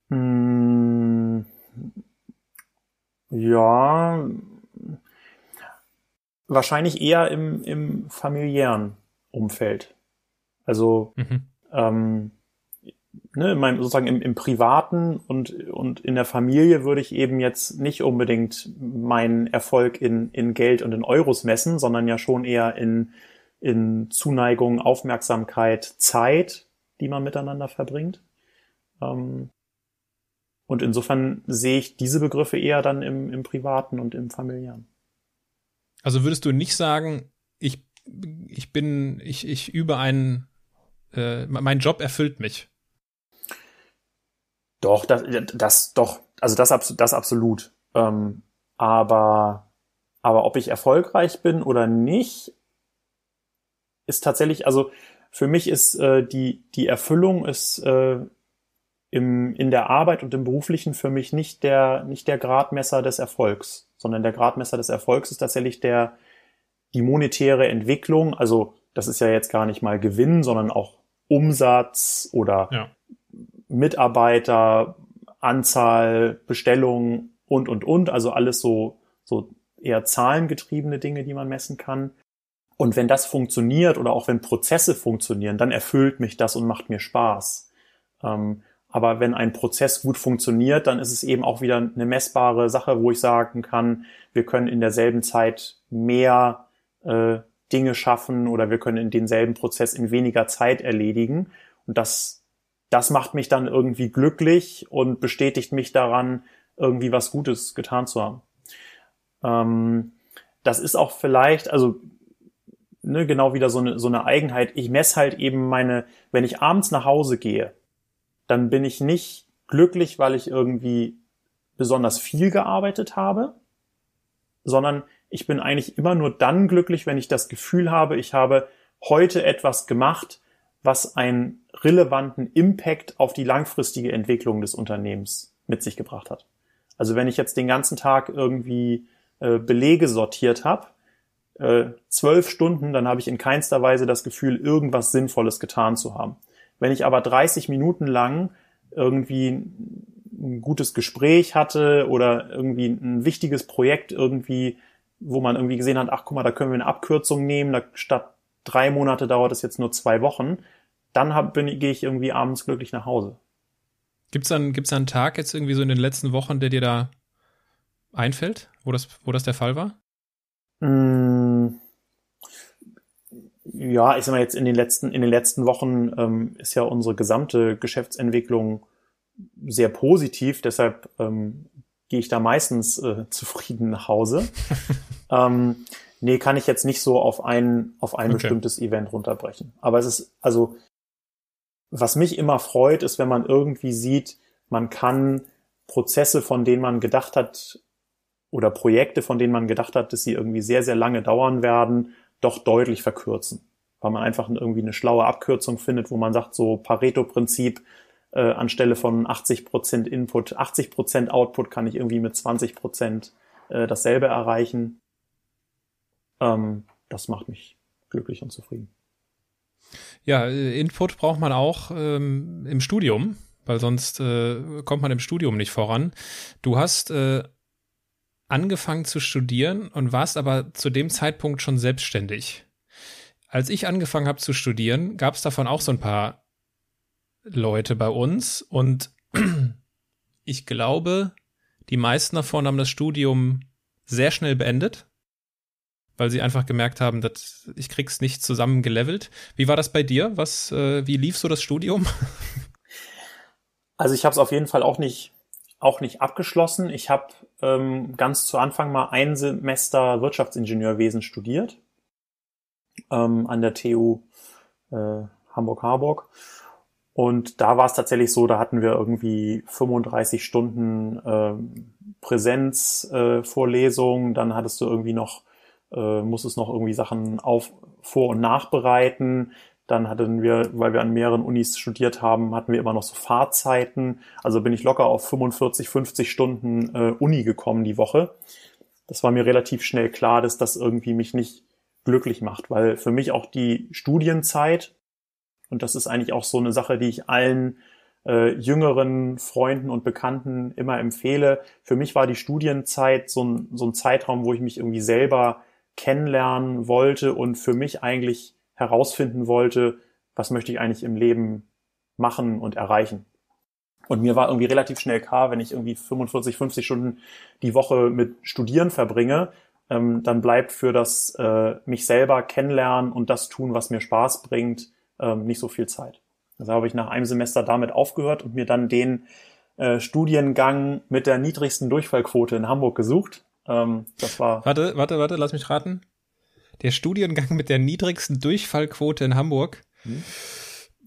Hm, ja, wahrscheinlich eher im, im familiären Umfeld. Also mhm. ähm, ne, mein, sozusagen im, im Privaten und, und in der Familie würde ich eben jetzt nicht unbedingt meinen Erfolg in, in Geld und in Euros messen, sondern ja schon eher in, in Zuneigung, Aufmerksamkeit, Zeit, die man miteinander verbringt. Ähm, und insofern sehe ich diese Begriffe eher dann im, im Privaten und im Familiären. Also würdest du nicht sagen, ich, ich bin, ich, ich übe einen, äh, mein Job erfüllt mich? Doch, das, das doch, also das, das absolut. Ähm, aber, aber ob ich erfolgreich bin oder nicht, ist tatsächlich, also für mich ist äh, die, die Erfüllung ist äh, im, in der Arbeit und im Beruflichen für mich nicht der, nicht der Gradmesser des Erfolgs sondern der Gradmesser des Erfolgs ist tatsächlich der, die monetäre Entwicklung. Also das ist ja jetzt gar nicht mal Gewinn, sondern auch Umsatz oder ja. Mitarbeiter, Anzahl, Bestellungen und, und, und. Also alles so, so eher zahlengetriebene Dinge, die man messen kann. Und wenn das funktioniert oder auch wenn Prozesse funktionieren, dann erfüllt mich das und macht mir Spaß. Ähm, aber wenn ein Prozess gut funktioniert, dann ist es eben auch wieder eine messbare Sache, wo ich sagen kann, wir können in derselben Zeit mehr äh, Dinge schaffen oder wir können in denselben Prozess in weniger Zeit erledigen. Und das, das macht mich dann irgendwie glücklich und bestätigt mich daran, irgendwie was Gutes getan zu haben. Ähm, das ist auch vielleicht, also ne, genau wieder so eine, so eine Eigenheit. Ich messe halt eben meine, wenn ich abends nach Hause gehe, dann bin ich nicht glücklich, weil ich irgendwie besonders viel gearbeitet habe, sondern ich bin eigentlich immer nur dann glücklich, wenn ich das Gefühl habe, ich habe heute etwas gemacht, was einen relevanten Impact auf die langfristige Entwicklung des Unternehmens mit sich gebracht hat. Also wenn ich jetzt den ganzen Tag irgendwie äh, Belege sortiert habe, äh, zwölf Stunden, dann habe ich in keinster Weise das Gefühl, irgendwas Sinnvolles getan zu haben. Wenn ich aber 30 Minuten lang irgendwie ein gutes Gespräch hatte oder irgendwie ein wichtiges Projekt irgendwie, wo man irgendwie gesehen hat, ach guck mal, da können wir eine Abkürzung nehmen, da, statt drei Monate dauert es jetzt nur zwei Wochen, dann hab, bin, gehe ich irgendwie abends glücklich nach Hause. Gibt's dann, gibt's einen Tag jetzt irgendwie so in den letzten Wochen, der dir da einfällt, wo das, wo das der Fall war? Mmh ja, ich sag mal jetzt in den letzten, in den letzten Wochen ähm, ist ja unsere gesamte Geschäftsentwicklung sehr positiv, deshalb ähm, gehe ich da meistens äh, zufrieden nach Hause. ähm, nee, kann ich jetzt nicht so auf ein, auf ein okay. bestimmtes Event runterbrechen. Aber es ist, also, was mich immer freut, ist, wenn man irgendwie sieht, man kann Prozesse, von denen man gedacht hat, oder Projekte, von denen man gedacht hat, dass sie irgendwie sehr, sehr lange dauern werden, doch deutlich verkürzen. weil man einfach irgendwie eine schlaue Abkürzung findet, wo man sagt, so Pareto-Prinzip, äh, anstelle von 80% Input, 80% Output kann ich irgendwie mit 20% äh, dasselbe erreichen. Ähm, das macht mich glücklich und zufrieden. Ja, äh, Input braucht man auch ähm, im Studium, weil sonst äh, kommt man im Studium nicht voran. Du hast äh, angefangen zu studieren und warst aber zu dem Zeitpunkt schon selbstständig. Als ich angefangen habe zu studieren, gab es davon auch so ein paar Leute bei uns und ich glaube, die meisten davon haben das Studium sehr schnell beendet, weil sie einfach gemerkt haben, dass ich krieg's nicht zusammen gelevelt. Wie war das bei dir? Was, äh, wie lief so das Studium? Also ich habe es auf jeden Fall auch nicht auch nicht abgeschlossen. Ich habe ähm, ganz zu Anfang mal ein Semester Wirtschaftsingenieurwesen studiert ähm, an der TU äh, Hamburg-Harburg. Und da war es tatsächlich so, da hatten wir irgendwie 35 Stunden äh, Präsenzvorlesung, äh, dann hattest du irgendwie noch, äh, musstest noch irgendwie Sachen auf, vor- und nachbereiten. Dann hatten wir, weil wir an mehreren Unis studiert haben, hatten wir immer noch so Fahrzeiten. Also bin ich locker auf 45, 50 Stunden äh, Uni gekommen die Woche. Das war mir relativ schnell klar, dass das irgendwie mich nicht glücklich macht, weil für mich auch die Studienzeit, und das ist eigentlich auch so eine Sache, die ich allen äh, jüngeren Freunden und Bekannten immer empfehle. Für mich war die Studienzeit so ein, so ein Zeitraum, wo ich mich irgendwie selber kennenlernen wollte und für mich eigentlich herausfinden wollte, was möchte ich eigentlich im Leben machen und erreichen. Und mir war irgendwie relativ schnell klar, wenn ich irgendwie 45, 50 Stunden die Woche mit Studieren verbringe, ähm, dann bleibt für das äh, mich selber kennenlernen und das tun, was mir Spaß bringt, ähm, nicht so viel Zeit. Also habe ich nach einem Semester damit aufgehört und mir dann den äh, Studiengang mit der niedrigsten Durchfallquote in Hamburg gesucht. Ähm, das war. Warte, warte, warte, lass mich raten. Der Studiengang mit der niedrigsten Durchfallquote in Hamburg. Hm.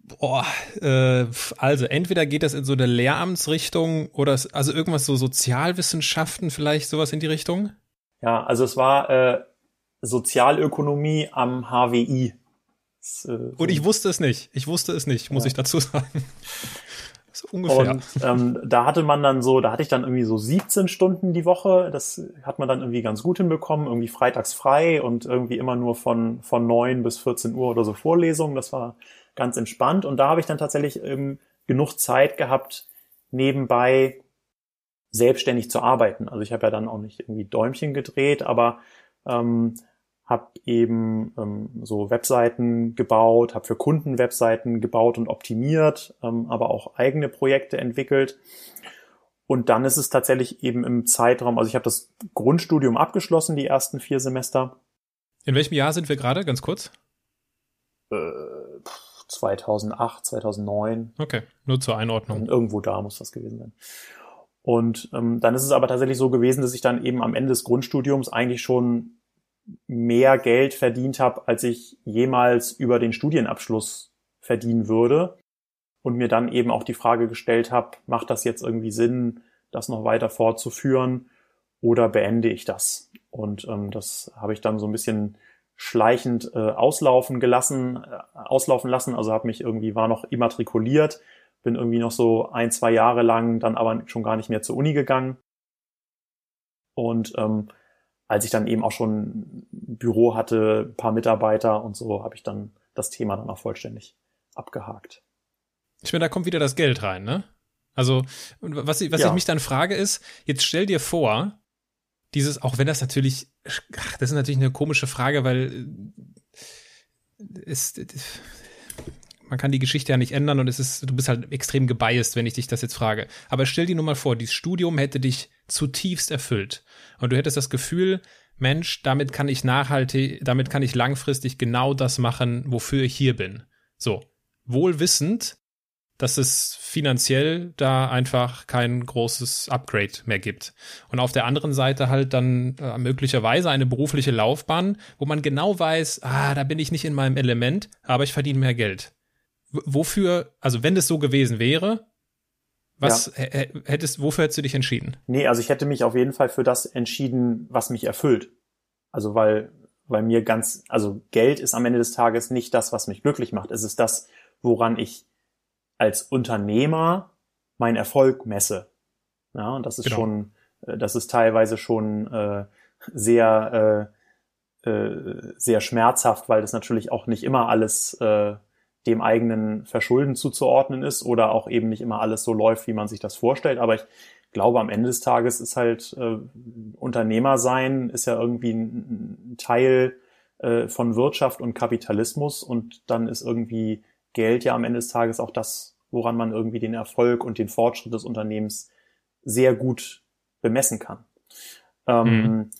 Boah, äh, also entweder geht das in so eine Lehramtsrichtung oder also irgendwas so Sozialwissenschaften vielleicht sowas in die Richtung. Ja, also es war äh, Sozialökonomie am HWI. Das, äh, Und ich wusste es nicht. Ich wusste es nicht, muss ja. ich dazu sagen. So ungefähr. Und ähm, da hatte man dann so, da hatte ich dann irgendwie so 17 Stunden die Woche. Das hat man dann irgendwie ganz gut hinbekommen. Irgendwie freitags frei und irgendwie immer nur von, von 9 bis 14 Uhr oder so Vorlesungen. Das war ganz entspannt. Und da habe ich dann tatsächlich ähm, genug Zeit gehabt, nebenbei selbstständig zu arbeiten. Also ich habe ja dann auch nicht irgendwie Däumchen gedreht, aber ähm, habe eben ähm, so Webseiten gebaut, habe für Kunden Webseiten gebaut und optimiert, ähm, aber auch eigene Projekte entwickelt. Und dann ist es tatsächlich eben im Zeitraum, also ich habe das Grundstudium abgeschlossen, die ersten vier Semester. In welchem Jahr sind wir gerade, ganz kurz? Äh, 2008, 2009. Okay, nur zur Einordnung. Und irgendwo da muss das gewesen sein. Und ähm, dann ist es aber tatsächlich so gewesen, dass ich dann eben am Ende des Grundstudiums eigentlich schon mehr Geld verdient habe, als ich jemals über den Studienabschluss verdienen würde. Und mir dann eben auch die Frage gestellt habe, macht das jetzt irgendwie Sinn, das noch weiter fortzuführen oder beende ich das? Und ähm, das habe ich dann so ein bisschen schleichend äh, auslaufen gelassen, äh, auslaufen lassen. Also habe mich irgendwie war noch immatrikuliert, bin irgendwie noch so ein, zwei Jahre lang dann aber schon gar nicht mehr zur Uni gegangen. Und ähm, als ich dann eben auch schon ein Büro hatte, ein paar Mitarbeiter und so, habe ich dann das Thema dann auch vollständig abgehakt. Ich meine, da kommt wieder das Geld rein, ne? Also, was, ich, was ja. ich mich dann frage ist, jetzt stell dir vor, dieses, auch wenn das natürlich, ach, das ist natürlich eine komische Frage, weil es, man kann die Geschichte ja nicht ändern und es ist, du bist halt extrem gebiased, wenn ich dich das jetzt frage. Aber stell dir nur mal vor, dieses Studium hätte dich zutiefst erfüllt und du hättest das Gefühl, Mensch, damit kann ich nachhaltig, damit kann ich langfristig genau das machen, wofür ich hier bin. So, wohl wissend, dass es finanziell da einfach kein großes Upgrade mehr gibt. Und auf der anderen Seite halt dann äh, möglicherweise eine berufliche Laufbahn, wo man genau weiß, ah, da bin ich nicht in meinem Element, aber ich verdiene mehr Geld wofür, also wenn das so gewesen wäre, was ja. hättest, wofür hättest du dich entschieden? Nee, also ich hätte mich auf jeden Fall für das entschieden, was mich erfüllt. Also weil weil mir ganz, also Geld ist am Ende des Tages nicht das, was mich glücklich macht. Es ist das, woran ich als Unternehmer meinen Erfolg messe. Ja, und das ist genau. schon, äh, das ist teilweise schon äh, sehr, äh, äh, sehr schmerzhaft, weil das natürlich auch nicht immer alles äh, dem eigenen Verschulden zuzuordnen ist oder auch eben nicht immer alles so läuft, wie man sich das vorstellt. Aber ich glaube, am Ende des Tages ist halt äh, Unternehmer sein, ist ja irgendwie ein, Teil äh, von Wirtschaft und Kapitalismus und dann ist irgendwie Geld ja am Ende des Tages auch das, woran man irgendwie den Erfolg und den Fortschritt des Unternehmens sehr gut bemessen kann. Ähm, mhm.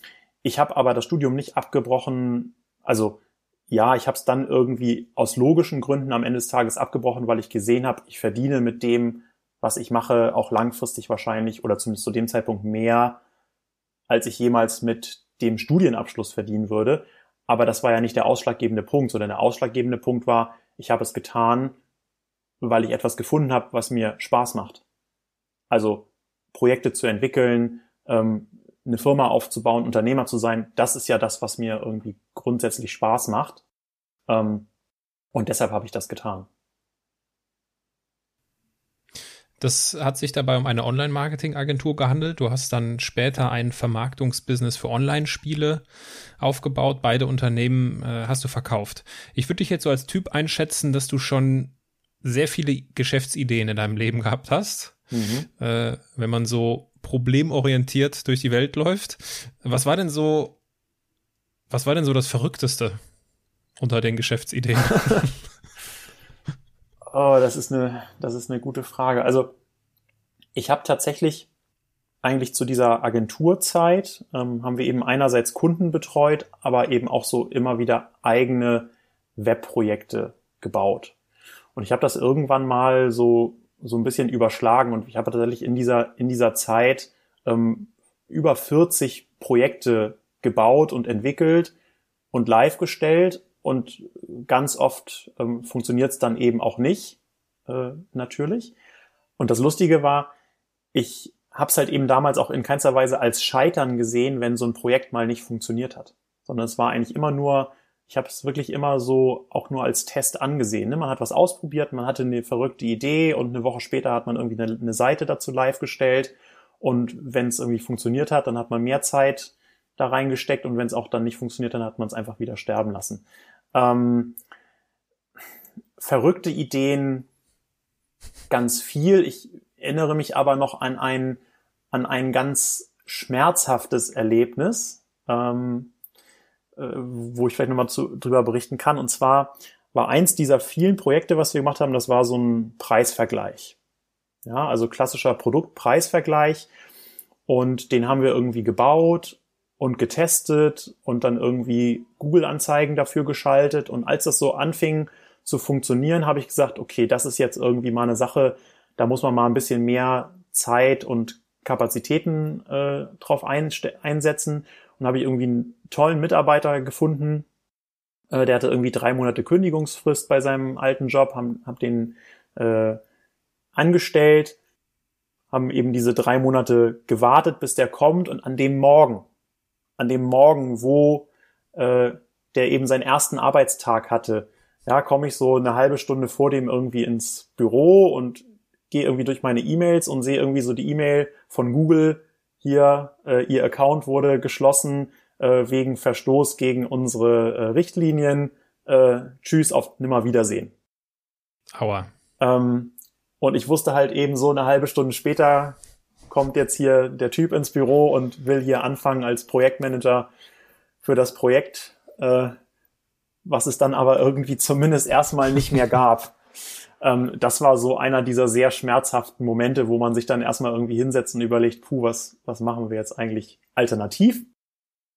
Ich habe aber das Studium nicht abgebrochen, also ja, ich habe es dann irgendwie aus logischen Gründen am Ende des Tages abgebrochen, weil ich gesehen habe, ich verdiene mit dem, was ich mache, auch langfristig wahrscheinlich oder zumindest zu dem Zeitpunkt mehr, als ich jemals mit dem Studienabschluss verdienen würde. Aber das war ja nicht der ausschlaggebende Punkt, sondern der ausschlaggebende Punkt war, ich habe es getan, weil ich etwas gefunden habe, was mir Spaß macht. Also Projekte zu entwickeln, ähm, eine Firma aufzubauen, Unternehmer zu sein, das ist ja das, was mir irgendwie grundsätzlich Spaß macht. Ähm, und deshalb habe ich das getan. Das hat sich dabei um eine Online-Marketing-Agentur gehandelt. Du hast dann später ein Vermarktungsbusiness für Online-Spiele aufgebaut. Beide Unternehmen äh, hast du verkauft. Ich würde dich jetzt so als Typ einschätzen, dass du schon sehr viele Geschäftsideen in deinem Leben gehabt hast. Mhm. Äh, wenn man so problemorientiert durch die Welt läuft. Was war denn so, was war denn so das Verrückteste unter den Geschäftsideen? Oh, das ist eine, das ist eine gute Frage. Also ich habe tatsächlich eigentlich zu dieser Agenturzeit ähm, haben wir eben einerseits Kunden betreut, aber eben auch so immer wieder eigene Webprojekte gebaut. Und ich habe das irgendwann mal so so ein bisschen überschlagen und ich habe tatsächlich in dieser in dieser Zeit ähm, über 40 Projekte gebaut und entwickelt und live gestellt und ganz oft ähm, funktioniert es dann eben auch nicht, äh, natürlich. Und das Lustige war, ich habe es halt eben damals auch in keinster Weise als Scheitern gesehen, wenn so ein Projekt mal nicht funktioniert hat. Sondern es war eigentlich immer nur, ich habe es wirklich immer so auch nur als Test angesehen. Ne? Man hat was ausprobiert, man hatte eine verrückte Idee und eine Woche später hat man irgendwie eine, eine Seite dazu live gestellt. Und wenn es irgendwie funktioniert hat, dann hat man mehr Zeit da reingesteckt und wenn es auch dann nicht funktioniert, dann hat man es einfach wieder sterben lassen. Ähm, verrückte Ideen ganz viel. Ich erinnere mich aber noch an ein, an ein ganz schmerzhaftes Erlebnis, ähm, äh, wo ich vielleicht nochmal drüber berichten kann. Und zwar war eins dieser vielen Projekte, was wir gemacht haben, das war so ein Preisvergleich. Ja, also klassischer Produktpreisvergleich. Und den haben wir irgendwie gebaut und getestet und dann irgendwie Google-Anzeigen dafür geschaltet. Und als das so anfing zu funktionieren, habe ich gesagt, okay, das ist jetzt irgendwie mal eine Sache, da muss man mal ein bisschen mehr Zeit und Kapazitäten äh, drauf einsetzen. Und habe ich irgendwie einen tollen Mitarbeiter gefunden, äh, der hatte irgendwie drei Monate Kündigungsfrist bei seinem alten Job, haben hab den äh, angestellt, haben eben diese drei Monate gewartet, bis der kommt und an dem Morgen an dem Morgen, wo äh, der eben seinen ersten Arbeitstag hatte, ja, komme ich so eine halbe Stunde vor dem irgendwie ins Büro und gehe irgendwie durch meine E-Mails und sehe irgendwie so die E-Mail von Google, hier, äh, ihr Account wurde geschlossen äh, wegen Verstoß gegen unsere äh, Richtlinien. Äh, tschüss, auf Nimmerwiedersehen. Aua. Ähm, und ich wusste halt eben so eine halbe Stunde später, kommt jetzt hier der Typ ins Büro und will hier anfangen als Projektmanager für das Projekt, äh, was es dann aber irgendwie zumindest erstmal nicht mehr gab. ähm, das war so einer dieser sehr schmerzhaften Momente, wo man sich dann erstmal irgendwie hinsetzt und überlegt, puh, was, was machen wir jetzt eigentlich alternativ?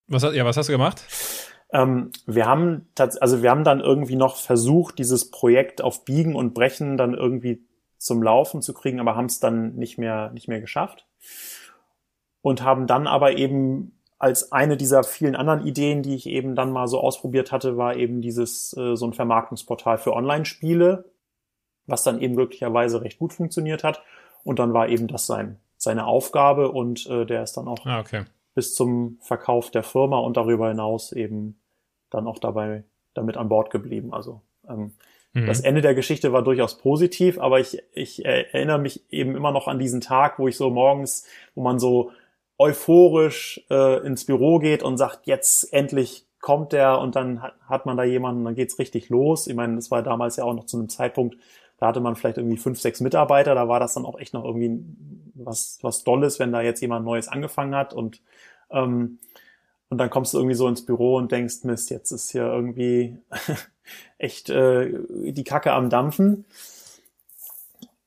Was, ja, was hast du gemacht? Ähm, wir haben also wir haben dann irgendwie noch versucht, dieses Projekt auf Biegen und Brechen dann irgendwie zum Laufen zu kriegen, aber haben es dann nicht mehr, nicht mehr geschafft. Und haben dann aber eben als eine dieser vielen anderen Ideen, die ich eben dann mal so ausprobiert hatte, war eben dieses äh, so ein Vermarktungsportal für Online-Spiele, was dann eben glücklicherweise recht gut funktioniert hat. Und dann war eben das sein, seine Aufgabe und äh, der ist dann auch ah, okay. bis zum Verkauf der Firma und darüber hinaus eben dann auch dabei damit an Bord geblieben. Also ähm, Mhm. das Ende der Geschichte war durchaus positiv, aber ich, ich erinnere mich eben immer noch an diesen Tag, wo ich so morgens, wo man so euphorisch äh, ins Büro geht und sagt, jetzt endlich kommt der und dann hat, hat man da jemanden, dann geht's richtig los. Ich meine, das war damals ja auch noch zu einem Zeitpunkt, da hatte man vielleicht irgendwie fünf, sechs Mitarbeiter, da war das dann auch echt noch irgendwie was, was Dolles, wenn da jetzt jemand Neues angefangen hat und ähm, und dann kommst du irgendwie so ins Büro und denkst, Mist, jetzt ist hier irgendwie echt äh, die Kacke am Dampfen.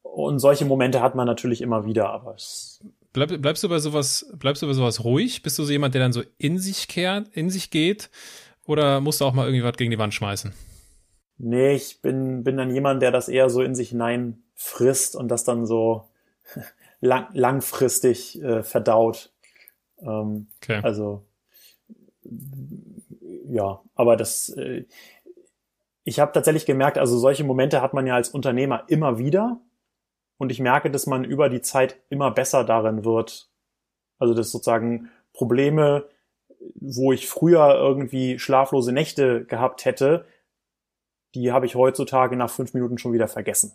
Und solche Momente hat man natürlich immer wieder, aber es Bleib, bleibst du bei sowas, bleibst du bei sowas ruhig? Bist du so jemand, der dann so in sich kehrt, in sich geht? Oder musst du auch mal irgendwie was gegen die Wand schmeißen? Nee, ich bin, bin dann jemand, der das eher so in sich hinein frisst und das dann so lang, langfristig äh, verdaut. Ähm, Okay. Also ja, aber das äh, ich habe tatsächlich gemerkt, also solche Momente hat man ja als Unternehmer immer wieder und ich merke, dass man über die Zeit immer besser darin wird. Also das sozusagen Probleme, wo ich früher irgendwie schlaflose Nächte gehabt hätte, die habe ich heutzutage nach fünf Minuten schon wieder vergessen.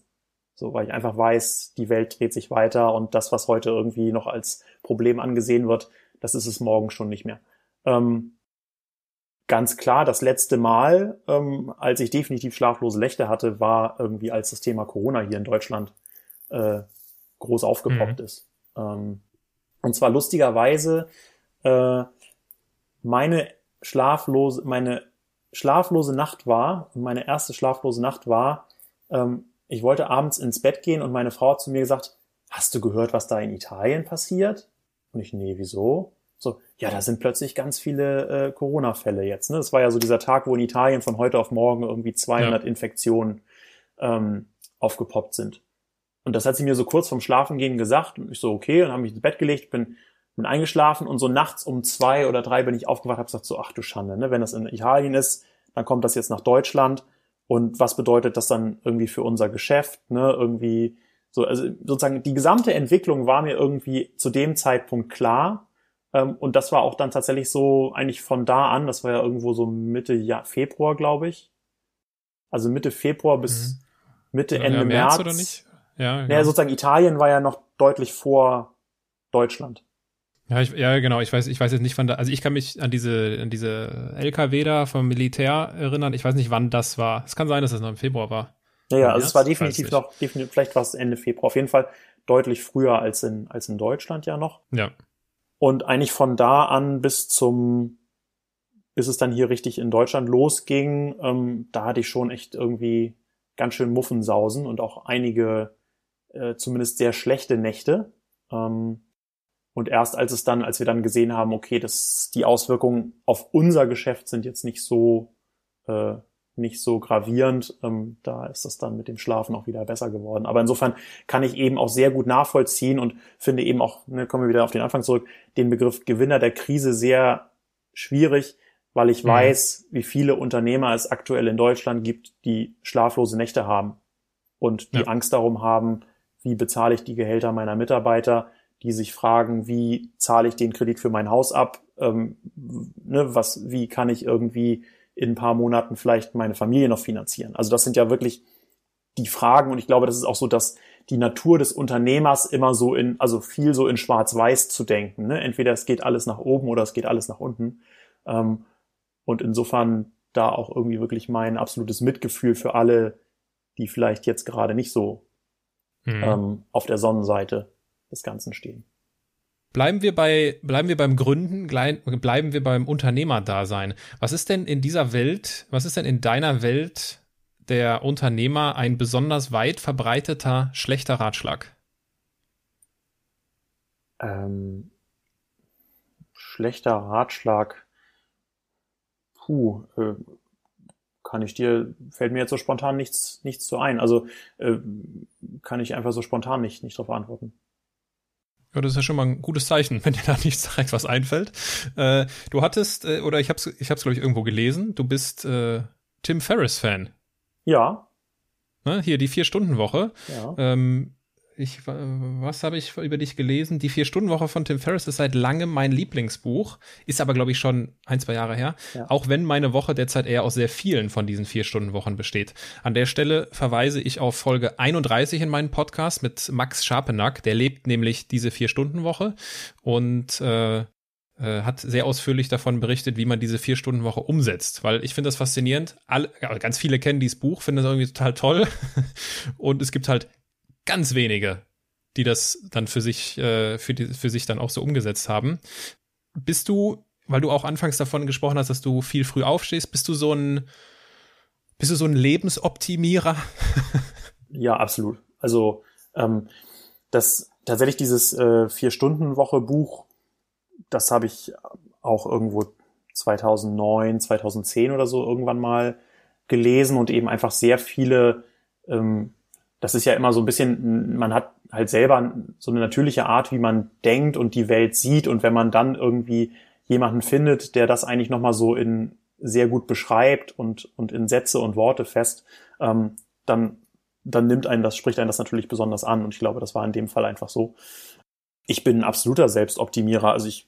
So, weil ich einfach weiß, die Welt dreht sich weiter und das, was heute irgendwie noch als Problem angesehen wird, das ist es morgen schon nicht mehr. Ähm, ganz klar, das letzte Mal, ähm, als ich definitiv schlaflose Nächte hatte, war irgendwie, als das Thema Corona hier in Deutschland äh, groß aufgepoppt Mhm. ist. Ähm, und zwar lustigerweise äh, meine schlaflose, meine schlaflose Nacht war, und meine erste schlaflose Nacht war, ähm, ich wollte abends ins Bett gehen und meine Frau hat zu mir gesagt, hast du gehört, was da in Italien passiert? Und ich, nee, wieso? So, ja, da sind plötzlich ganz viele äh, Corona-Fälle jetzt. Ne? Das war ja so dieser Tag, wo in Italien von heute auf morgen irgendwie 200 Infektionen ähm, aufgepoppt sind. Und das hat sie mir so kurz vorm Schlafengehen gesagt. Und ich so, okay, und habe mich ins Bett gelegt, bin, bin eingeschlafen und so nachts um zwei oder drei bin ich aufgewacht, habe gesagt so, ach du Schande, ne? wenn das in Italien ist, dann kommt das jetzt nach Deutschland. Und was bedeutet das dann irgendwie für unser Geschäft? Ne? Irgendwie so, also sozusagen die gesamte Entwicklung war mir irgendwie zu dem Zeitpunkt klar. Ähm, und das war auch dann tatsächlich so eigentlich von da an, das war ja irgendwo so Mitte Jahr, Februar, glaube ich. Also Mitte Februar bis Mitte, Ja, Ende März, März. oder nicht? Ja, Naja, genau. sozusagen Italien war ja noch deutlich vor Deutschland. Ja, ich, ja, genau. Ich weiß, ich weiß jetzt nicht, wann da, also ich kann mich an diese, an diese LKW da vom Militär erinnern. Ich weiß nicht, wann das war. Es kann sein, dass das noch im Februar war. Ja, ja, also es war definitiv noch, definitiv, vielleicht war es Ende Februar, auf jeden Fall deutlich früher als in, als in Deutschland ja noch. Ja. Und eigentlich von da an bis zum, bis es dann hier richtig in Deutschland losging, ähm, da hatte ich schon echt irgendwie ganz schön Muffensausen und auch einige äh, zumindest sehr schlechte Nächte. Ähm, und erst als es dann, als wir dann gesehen haben, okay, das, die Auswirkungen auf unser Geschäft sind jetzt nicht so, äh, nicht so gravierend, ähm, da ist das dann mit dem Schlafen auch wieder besser geworden. Aber insofern kann ich eben auch sehr gut nachvollziehen und finde eben auch, ne, kommen wir wieder auf den Anfang zurück, den Begriff Gewinner der Krise sehr schwierig, weil ich Mhm. weiß, wie viele Unternehmer es aktuell in Deutschland gibt, die schlaflose Nächte haben und die Ja. Angst darum haben, wie bezahle ich die Gehälter meiner Mitarbeiter, die sich fragen, wie zahle ich den Kredit für mein Haus ab, ähm, ne, was, wie kann ich irgendwie in ein paar Monaten vielleicht meine Familie noch finanzieren. Also das sind ja wirklich die Fragen und ich glaube, das ist auch so, dass die Natur des Unternehmers immer so in, also viel so in Schwarz-Weiß zu denken. Ne? Entweder es geht alles nach oben oder es geht alles nach unten. Ähm, und insofern da auch irgendwie wirklich mein absolutes Mitgefühl für alle, die vielleicht jetzt gerade nicht so Mhm. ähm, auf der Sonnenseite des Ganzen stehen. Bleiben wir bei, bleiben wir beim Gründen, bleiben wir beim Unternehmerdasein. Was ist denn in dieser Welt, was ist denn in deiner Welt der Unternehmer ein besonders weit verbreiteter schlechter Ratschlag? Ähm, schlechter Ratschlag. Puh, äh, kann ich dir, fällt mir jetzt so spontan nichts, nichts zu ein. Also äh, kann ich einfach so spontan nicht, nicht darauf antworten. Ja, das ist ja schon mal ein gutes Zeichen, wenn dir da nicht direkt was einfällt. Äh, du hattest, äh, oder ich hab's, ich hab's glaube ich irgendwo gelesen, du bist äh, Tim Ferriss Fan. Ja, Ne? Hier die Vier-Stunden-Woche. ja. Ähm, ich, was habe ich über dich gelesen? Die Vier-Stunden-Woche von Tim Ferriss ist seit langem mein Lieblingsbuch, ist aber, glaube ich, schon ein, zwei Jahre her. Ja. Auch wenn meine Woche derzeit eher aus sehr vielen von diesen Vier-Stunden-Wochen besteht. An der Stelle verweise ich auf Folge 31 in meinem Podcast mit Max Scharpenack. Der lebt nämlich diese Vier-Stunden-Woche und äh, äh, hat sehr ausführlich davon berichtet, wie man diese Vier-Stunden-Woche umsetzt. Weil ich finde das faszinierend. Alle, ganz viele kennen dieses Buch, finden das irgendwie total toll. Und es gibt halt ganz wenige, die das dann für sich, äh, für, die, für sich dann auch so umgesetzt haben. Bist du, weil du auch anfangs davon gesprochen hast, dass du viel früh aufstehst, bist du so ein, bist du so ein Lebensoptimierer? ja, absolut. Also ähm, das tatsächlich dieses äh, Vier-Stunden-Woche-Buch, das habe ich auch irgendwo 2009, 2010 oder so irgendwann mal gelesen und eben einfach sehr viele ähm, das ist ja immer so ein bisschen, man hat halt selber so eine natürliche Art, wie man denkt und die Welt sieht. Und wenn man dann irgendwie jemanden findet, der das eigentlich nochmal so in sehr gut beschreibt und, und in Sätze und Worte fest, ähm, dann, dann nimmt einen das, spricht einen das natürlich besonders an. Und ich glaube, das war in dem Fall einfach so. Ich bin ein absoluter Selbstoptimierer. Also ich,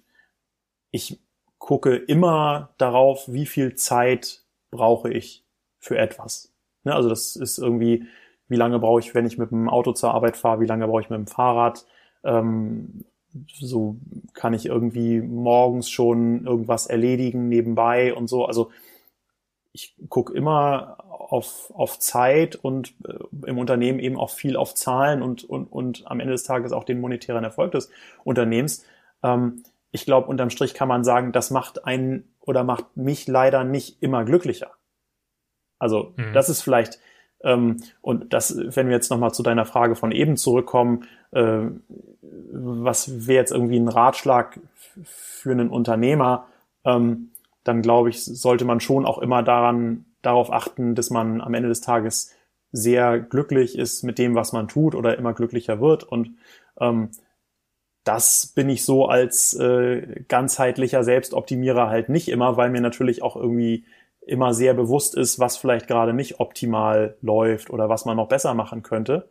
ich gucke immer darauf, wie viel Zeit brauche ich für etwas. Ne? Also das ist irgendwie, wie lange brauche ich, wenn ich mit dem Auto zur Arbeit fahre, wie lange brauche ich mit dem Fahrrad. Ähm, so kann ich irgendwie morgens schon irgendwas erledigen nebenbei und so. Also ich gucke immer auf, auf Zeit und äh, im Unternehmen eben auch viel auf Zahlen und, und, und am Ende des Tages auch den monetären Erfolg des Unternehmens. Ähm, ich glaube, unterm Strich kann man sagen, das macht einen oder macht mich leider nicht immer glücklicher. Also mhm. das ist vielleicht und das, wenn wir jetzt nochmal zu deiner Frage von eben zurückkommen, äh, was wäre jetzt irgendwie ein Ratschlag für einen Unternehmer, ähm, dann glaube ich, sollte man schon auch immer daran, darauf achten, dass man am Ende des Tages sehr glücklich ist mit dem, was man tut oder immer glücklicher wird. Und ähm, das bin ich so als äh, ganzheitlicher Selbstoptimierer halt nicht immer, weil mir natürlich auch irgendwie immer sehr bewusst ist, was vielleicht gerade nicht optimal läuft oder was man noch besser machen könnte.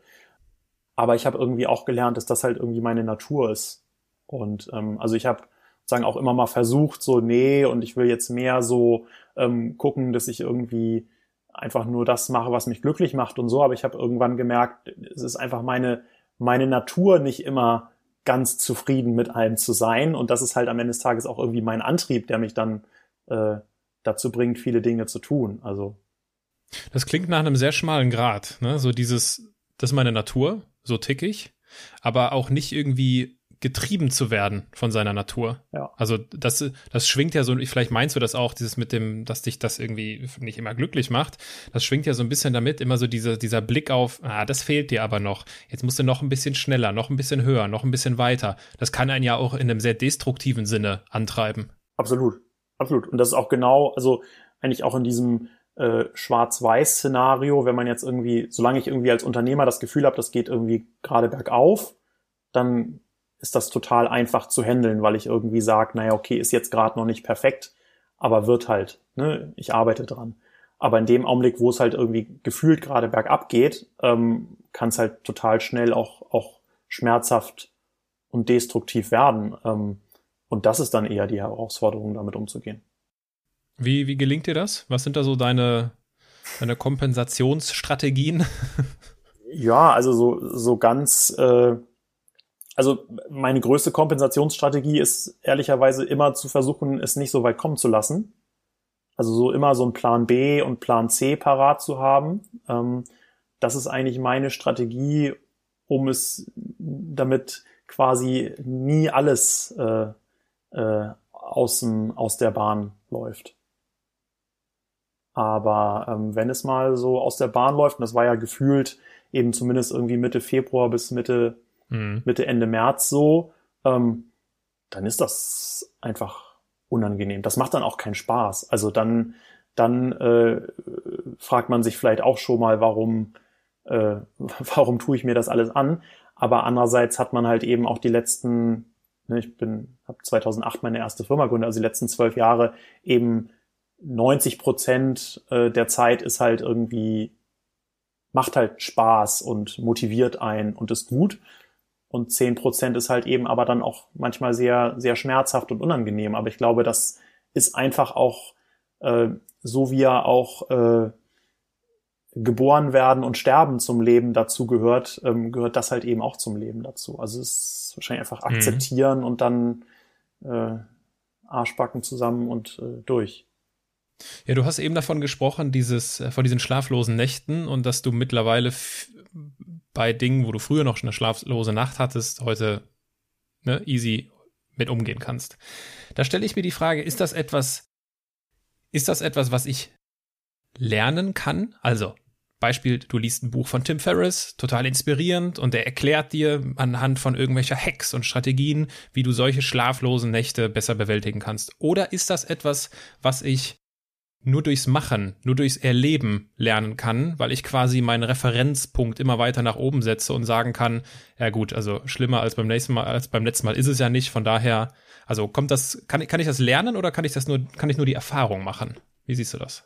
Aber ich habe irgendwie auch gelernt, dass das halt irgendwie meine Natur ist. Und ähm, also ich habe sagen auch immer mal versucht, so nee, und ich will jetzt mehr so ähm, gucken, dass ich irgendwie einfach nur das mache, was mich glücklich macht und so. Aber ich habe irgendwann gemerkt, es ist einfach meine meine Natur nicht immer ganz zufrieden mit allem zu sein. Und das ist halt am Ende des Tages auch irgendwie mein Antrieb, der mich dann äh, dazu bringt, viele Dinge zu tun. Also. Das klingt nach einem sehr schmalen Grad, ne? So dieses, das ist meine Natur, so tick ich, aber auch nicht irgendwie getrieben zu werden von seiner Natur. Ja. Also das, das schwingt ja so, vielleicht meinst du das auch, dieses mit dem, dass dich das irgendwie nicht immer glücklich macht. Das schwingt ja so ein bisschen damit, immer so dieser, dieser Blick auf, ah, das fehlt dir aber noch. Jetzt musst du noch ein bisschen schneller, noch ein bisschen höher, noch ein bisschen weiter. Das kann einen ja auch in einem sehr destruktiven Sinne antreiben. Absolut. Absolut. Und das ist auch genau, also eigentlich auch in diesem äh, Schwarz-Weiß-Szenario, wenn man jetzt irgendwie, solange ich irgendwie als Unternehmer das Gefühl habe, das geht irgendwie gerade bergauf, dann ist das total einfach zu handeln, weil ich irgendwie sage, naja, okay, ist jetzt gerade noch nicht perfekt, aber wird halt, ne, ich arbeite dran. Aber in dem Augenblick, wo es halt irgendwie gefühlt gerade bergab geht, ähm, kann es halt total schnell auch, auch schmerzhaft und destruktiv werden. Ähm, und das ist dann eher die Herausforderung, damit umzugehen. Wie, wie gelingt dir das? Was sind da so deine, deine Kompensationsstrategien? ja, also so, so ganz, äh, also meine größte Kompensationsstrategie ist ehrlicherweise immer zu versuchen, es nicht so weit kommen zu lassen. Also so immer so ein Plan B und Plan C parat zu haben. Ähm, das ist eigentlich meine Strategie, um es damit quasi nie alles äh, äh, aus, dem, aus der Bahn läuft. Aber ähm, wenn es mal so aus der Bahn läuft, und das war ja gefühlt eben zumindest irgendwie Mitte Februar bis Mitte, mhm. Mitte Ende März so, ähm, dann ist das einfach unangenehm. Das macht dann auch keinen Spaß. Also dann, dann äh, fragt man sich vielleicht auch schon mal, warum, äh, warum tue ich mir das alles an? Aber andererseits hat man halt eben auch die letzten ich bin, habe 2008 meine erste Firma gegründet, also die letzten zwölf Jahre eben 90 Prozent äh, der Zeit ist halt irgendwie macht halt Spaß und motiviert einen und ist gut. Und zehn Prozent ist halt eben aber dann auch manchmal sehr, sehr schmerzhaft und unangenehm. Aber ich glaube, das ist einfach auch äh, so, wie er auch äh, geboren werden und sterben zum Leben dazu gehört, ähm, gehört das halt eben auch zum Leben dazu. Also es ist wahrscheinlich einfach mhm. akzeptieren mhm. und dann äh, Arschbacken zusammen und äh, durch. Ja, du hast eben davon gesprochen, dieses, äh, von diesen schlaflosen Nächten und dass du mittlerweile bei Dingen, wo du früher noch eine schlaflose Nacht hattest, heute ne, easy mit umgehen kannst. Da stelle ich mir die Frage, ist das etwas, ist das etwas, was ich lernen kann? Also, Beispiel, du liest ein Buch von Tim Ferriss, total inspirierend, und er erklärt dir anhand von irgendwelcher Hacks und Strategien, wie du solche schlaflosen Nächte besser bewältigen kannst. Oder ist das etwas, was ich nur durchs Machen, nur durchs Erleben lernen kann, weil ich quasi meinen Referenzpunkt immer weiter nach oben setze und sagen kann, ja gut, also schlimmer als beim nächsten Mal, als beim letzten Mal ist es ja nicht, von daher, also kommt das, kann, kann ich das lernen oder kann ich das nur, kann ich nur die Erfahrung machen? Wie siehst du das?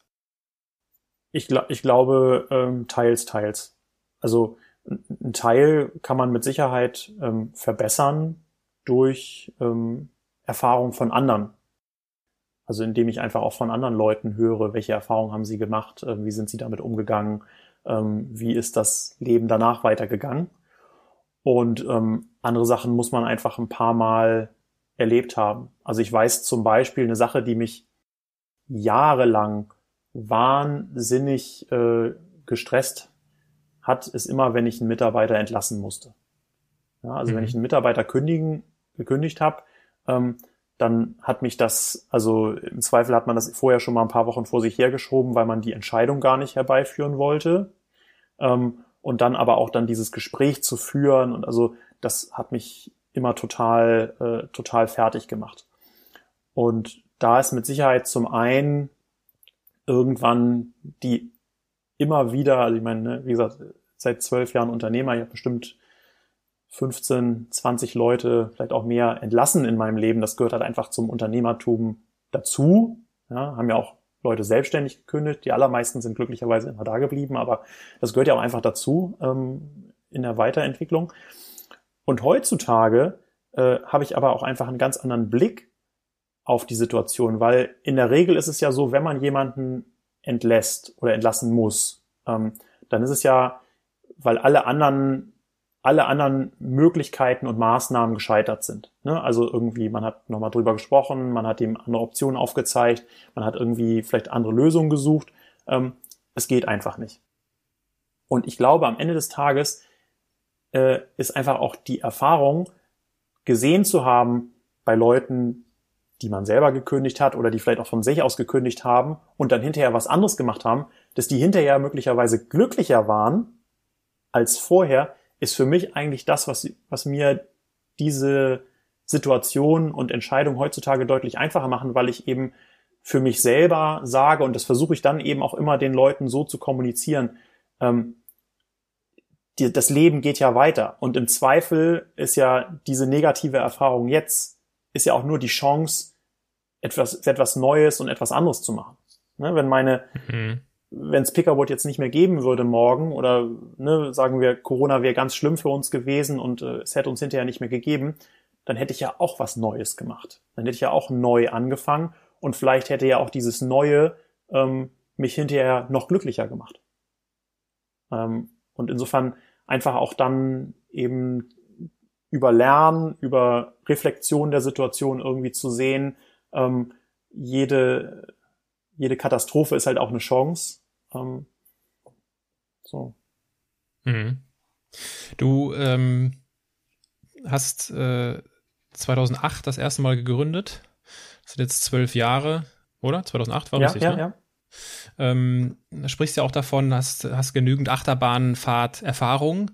Ich, ich glaube, ähm, teils, teils. Also ein Teil kann man mit Sicherheit ähm, verbessern durch ähm, Erfahrung von anderen. Also indem ich einfach auch von anderen Leuten höre, welche Erfahrungen haben sie gemacht, äh, wie sind sie damit umgegangen, ähm, wie ist das Leben danach weitergegangen. Und ähm, andere Sachen muss man einfach ein paar Mal erlebt haben. Also ich weiß zum Beispiel eine Sache, die mich jahrelang wahnsinnig äh, gestresst hat, ist immer, wenn ich einen Mitarbeiter entlassen musste. Ja, also mhm. wenn ich einen Mitarbeiter kündigen, gekündigt habe, ähm, dann hat mich das, also im Zweifel hat man das vorher schon mal ein paar Wochen vor sich hergeschoben, weil man die Entscheidung gar nicht herbeiführen wollte. Ähm, und dann aber auch dann dieses Gespräch zu führen und also das hat mich immer total, äh, total fertig gemacht. Und da ist mit Sicherheit zum einen irgendwann die immer wieder, also ich meine, ne, wie gesagt, seit zwölf Jahren Unternehmer, ich habe bestimmt 15, 20 Leute, vielleicht auch mehr entlassen in meinem Leben. Das gehört halt einfach zum Unternehmertum dazu. Ja, haben ja auch Leute selbstständig gekündigt. Die allermeisten sind glücklicherweise immer da geblieben, aber das gehört ja auch einfach dazu ähm, in der Weiterentwicklung. Und heutzutage äh, habe ich aber auch einfach einen ganz anderen Blick auf die Situation, weil in der Regel ist es ja so, wenn man jemanden entlässt oder entlassen muss, ähm, dann ist es ja, weil alle anderen alle anderen Möglichkeiten und Maßnahmen gescheitert sind. Ne? Also irgendwie, man hat nochmal drüber gesprochen, man hat ihm andere Optionen aufgezeigt, man hat irgendwie vielleicht andere Lösungen gesucht. Ähm, es geht einfach nicht. Und ich glaube, am Ende des Tages äh, ist einfach auch die Erfahrung, gesehen zu haben bei Leuten, die man selber gekündigt hat oder die vielleicht auch von sich aus gekündigt haben und dann hinterher was anderes gemacht haben, dass die hinterher möglicherweise glücklicher waren als vorher, ist für mich eigentlich das, was, was mir diese Situation und Entscheidung heutzutage deutlich einfacher machen, weil ich eben für mich selber sage, und das versuche ich dann eben auch immer den Leuten so zu kommunizieren, ähm, die, das Leben geht ja weiter. Und im Zweifel ist ja diese negative Erfahrung jetzt, ist ja auch nur die Chance, etwas, etwas Neues und etwas anderes zu machen. Ne, wenn meine, mhm wenn es Pickerwood jetzt nicht mehr geben würde morgen oder ne, sagen wir, Corona wäre ganz schlimm für uns gewesen und äh, es hätte uns hinterher nicht mehr gegeben, dann hätte ich ja auch was Neues gemacht. Dann hätte ich ja auch neu angefangen und vielleicht hätte ja auch dieses Neue ähm, mich hinterher noch glücklicher gemacht. Ähm, und insofern einfach auch dann eben über Lernen, über Reflexion der Situation irgendwie zu sehen, ähm, jede, jede Katastrophe ist halt auch eine Chance ähm, so. Mhm. Du ähm, hast äh, 2008 das erste Mal gegründet. Das sind jetzt zwölf Jahre, oder? 2008 war ja, richtig, ja, ne? Ja. Ähm, sprichst ja auch davon, hast, hast genügend Achterbahnfahrt-Erfahrung,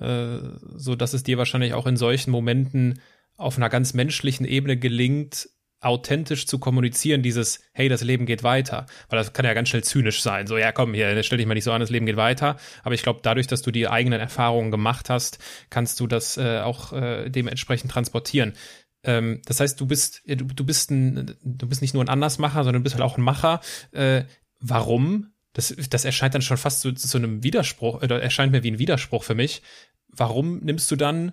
äh, so dass es dir wahrscheinlich auch in solchen Momenten auf einer ganz menschlichen Ebene gelingt, authentisch zu kommunizieren, dieses, hey, das Leben geht weiter. Weil das kann ja ganz schnell zynisch sein. So, ja, komm, hier, stell dich mal nicht so an, das Leben geht weiter. Aber ich glaube, dadurch, dass du die eigenen Erfahrungen gemacht hast, kannst du das äh, auch äh, dementsprechend transportieren. Ähm, das heißt, du bist, du, du bist ein, du bist nicht nur ein Andersmacher, sondern du bist halt auch ein Macher. Äh, warum Das, das erscheint dann schon fast zu, zu einem Widerspruch, oder erscheint mir wie ein Widerspruch für mich. Warum nimmst du dann,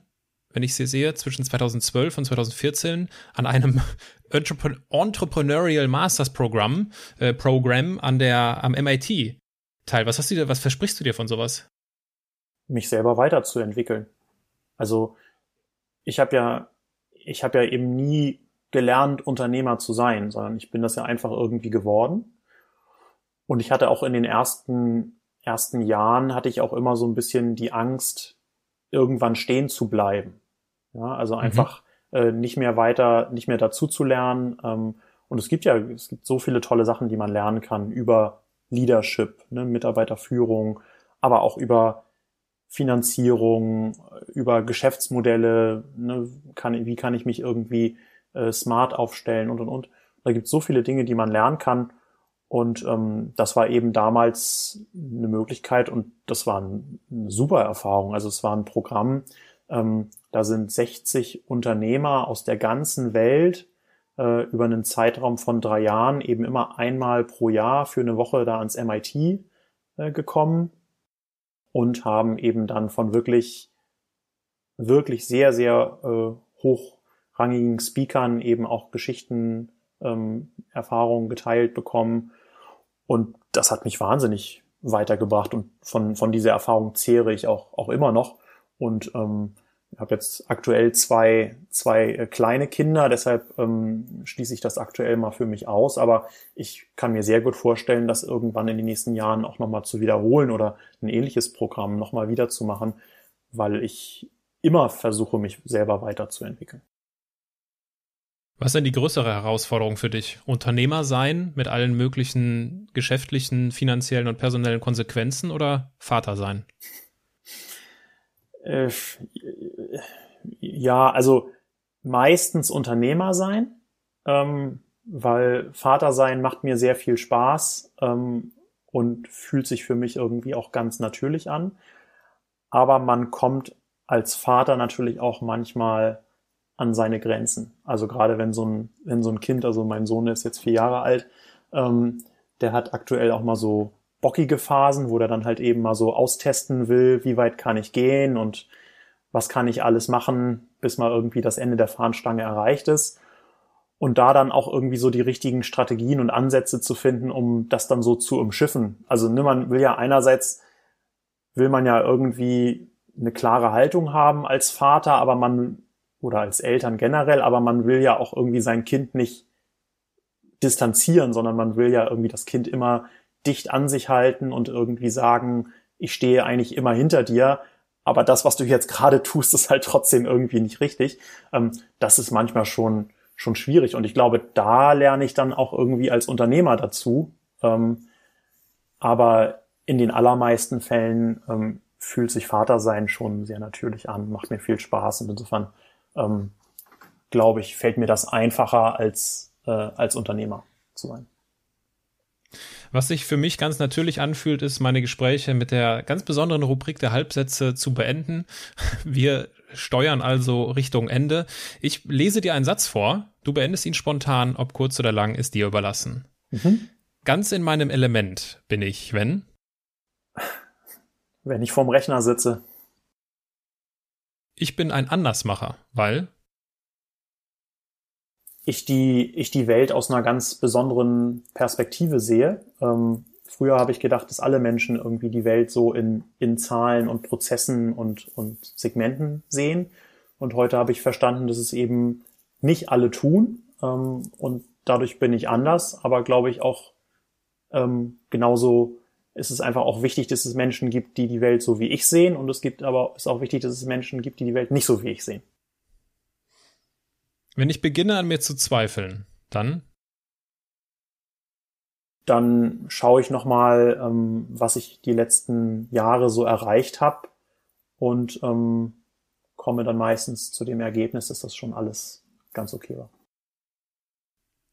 wenn ich sie sehe, zwischen 2012 und 2014 an einem Entrepreneurial Masters Programm, äh, Programm an der, am MIT teil? Was hast du dir, was versprichst du dir von sowas? Mich selber weiterzuentwickeln. Also, ich habe ja, ich habe ja eben nie gelernt, Unternehmer zu sein, sondern ich bin das ja einfach irgendwie geworden und ich hatte auch in den ersten, ersten Jahren hatte ich auch immer so ein bisschen die Angst, irgendwann stehen zu bleiben. Ja, also mhm. einfach mhm. äh, nicht mehr weiter, nicht mehr dazu zu lernen. Ähm, und es gibt ja, es gibt so viele tolle Sachen, die man lernen kann über Leadership, ne, Mitarbeiterführung, aber auch über Finanzierung, über Geschäftsmodelle, ne, kann, wie kann ich mich irgendwie äh, smart aufstellen und und und. Da gibt es so viele Dinge, die man lernen kann. Und ähm, das war eben damals eine Möglichkeit und das war ein, eine super Erfahrung. Also es war ein Programm, ähm, da sind 60 Unternehmer aus der ganzen Welt äh, über einen Zeitraum von drei Jahren eben immer einmal pro Jahr für eine Woche da ans MIT äh, gekommen und haben eben dann von wirklich, wirklich sehr, sehr äh, hochrangigen Speakern eben auch Geschichten, ähm, Erfahrungen geteilt bekommen und das hat mich wahnsinnig weitergebracht und von, von dieser Erfahrung zehre ich auch, auch immer noch. Und ähm, ich habe jetzt aktuell zwei, zwei äh, kleine Kinder, deshalb ähm, schließe ich das aktuell mal für mich aus. Aber ich kann mir sehr gut vorstellen, das irgendwann in den nächsten Jahren auch nochmal zu wiederholen oder ein ähnliches Programm nochmal wiederzumachen, weil ich immer versuche, mich selber weiterzuentwickeln. Was ist denn die größere Herausforderung für dich? Unternehmer sein mit allen möglichen geschäftlichen, finanziellen und personellen Konsequenzen oder Vater sein? Ja, also meistens Unternehmer sein, ähm, weil Vater sein macht mir sehr viel Spaß ähm, und fühlt sich für mich irgendwie auch ganz natürlich an. Aber man kommt als Vater natürlich auch manchmal an seine Grenzen. Also gerade wenn so ein, wenn so ein Kind, also mein Sohn ist jetzt vier Jahre alt, ähm, der hat aktuell auch mal so bockige Phasen, wo der dann halt eben mal so austesten will, wie weit kann ich gehen und was kann ich alles machen, bis mal irgendwie das Ende der Fahnenstange erreicht ist. Und da dann auch irgendwie so die richtigen Strategien und Ansätze zu finden, um das dann so zu umschiffen. Also ne, man will ja einerseits, will man ja irgendwie eine klare Haltung haben als Vater, aber man oder als Eltern generell, aber man will ja auch irgendwie sein Kind nicht distanzieren, sondern man will ja irgendwie das Kind immer dicht an sich halten und irgendwie sagen, ich stehe eigentlich immer hinter dir, aber das, was du jetzt gerade tust, ist halt trotzdem irgendwie nicht richtig. Ähm, das ist manchmal schon, schon schwierig. Und ich glaube, da lerne ich dann auch irgendwie als Unternehmer dazu. Ähm, aber in den allermeisten Fällen ähm, fühlt sich Vatersein schon sehr natürlich an, macht mir viel Spaß und insofern ähm, glaube ich, fällt mir das einfacher als, äh, als Unternehmer zu sein. Was sich für mich ganz natürlich anfühlt, ist, meine Gespräche mit der ganz besonderen Rubrik der Halbsätze zu beenden. Wir steuern also Richtung Ende. Ich lese dir einen Satz vor. Du beendest ihn spontan, ob kurz oder lang, ist dir überlassen. Mhm. Ganz in meinem Element bin ich, wenn? Wenn ich vorm Rechner sitze. Ich bin ein Andersmacher, weil ich die, ich die Welt aus einer ganz besonderen Perspektive sehe. Ähm, früher habe ich gedacht, dass alle Menschen irgendwie die Welt so in, in Zahlen und Prozessen und, und Segmenten sehen. Und heute habe ich verstanden, dass es eben nicht alle tun. Ähm, und dadurch bin ich anders, aber glaube ich auch ähm, genauso ist es einfach auch wichtig, dass es Menschen gibt, die die Welt so wie ich sehen. Und es gibt aber, ist auch wichtig, dass es Menschen gibt, die die Welt nicht so wie ich sehen. Wenn ich beginne an mir zu zweifeln, dann? Dann schaue ich nochmal, ähm, was ich die letzten Jahre so erreicht habe und ähm, komme dann meistens zu dem Ergebnis, dass das schon alles ganz okay war.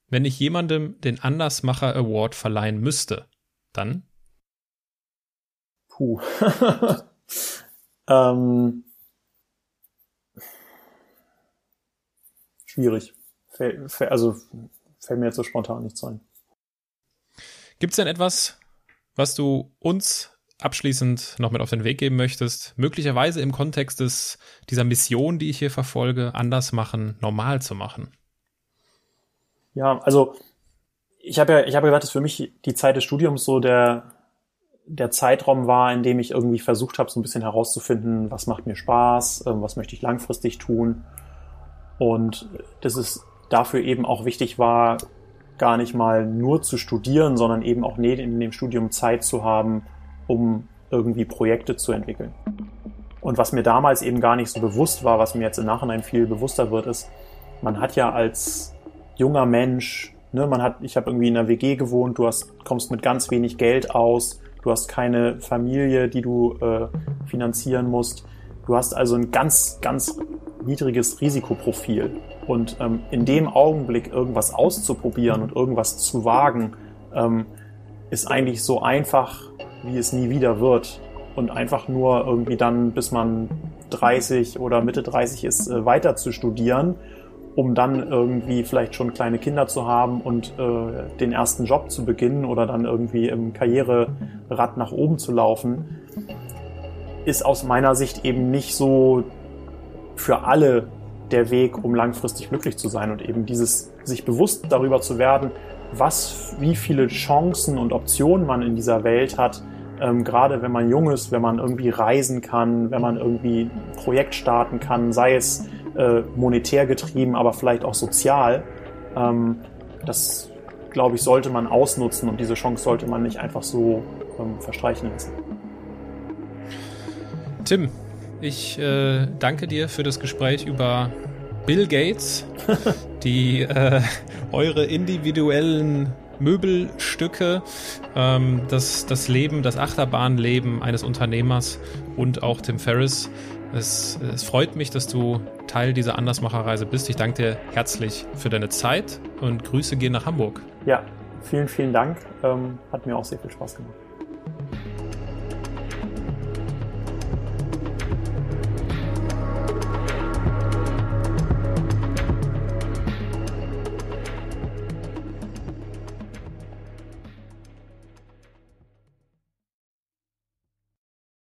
Wenn ich jemandem den Andersmacher Award verleihen müsste, dann? Puh. ähm, schwierig. also fällt mir jetzt so spontan nichts ein. Gibt es denn etwas, was du uns abschließend noch mit auf den Weg geben möchtest, möglicherweise im Kontext des, dieser Mission, die ich hier verfolge, anders machen, normal zu machen? Ja, also ich habe ja, ich habe gesagt, dass für mich die Zeit des Studiums so der, der Zeitraum war, in dem ich irgendwie versucht habe, so ein bisschen herauszufinden, was macht mir Spaß, ähm, was möchte ich langfristig tun. Und dass es dafür eben auch wichtig war, gar nicht mal nur zu studieren, sondern eben auch in dem Studium Zeit zu haben, um irgendwie Projekte zu entwickeln. Und was mir damals eben gar nicht so bewusst war, was mir jetzt im Nachhinein viel bewusster wird, ist, man hat ja als junger Mensch, ne, man hat, ich habe irgendwie in einer WG gewohnt, du hast, kommst mit ganz wenig Geld aus, du hast keine Familie, die du äh, finanzieren musst. Du hast also ein ganz, ganz niedriges Risikoprofil. Und ähm, in dem Augenblick irgendwas auszuprobieren und irgendwas zu wagen, ähm, ist eigentlich so einfach, wie es nie wieder wird. Und einfach nur irgendwie dann, bis man 30 oder Mitte 30 ist, äh, weiter zu studieren, um dann irgendwie vielleicht schon kleine Kinder zu haben und äh, den ersten Job zu beginnen oder dann irgendwie im Karriererad nach oben zu laufen, ist aus meiner Sicht eben nicht so für alle der Weg, um langfristig glücklich zu sein und eben dieses sich bewusst darüber zu werden, was, wie viele Chancen und Optionen man in dieser Welt hat, ähm, gerade wenn man jung ist, wenn man irgendwie reisen kann, wenn man irgendwie ein Projekt starten kann, sei es äh, monetär getrieben, aber vielleicht auch sozial. Ähm, das, glaube ich, sollte man ausnutzen und diese Chance sollte man nicht einfach so ähm, verstreichen lassen. Tim, ich äh, danke dir für das Gespräch über Bill Gates, die äh, eure individuellen Möbelstücke, ähm, das, das Leben, das Achterbahnleben eines Unternehmers und auch Tim Ferriss. Es, es freut mich, dass du Teil dieser Andersmacherreise bist. Ich danke dir herzlich für deine Zeit und Grüße gehen nach Hamburg. Ja, vielen, vielen Dank. Ähm, hat mir auch sehr viel Spaß gemacht.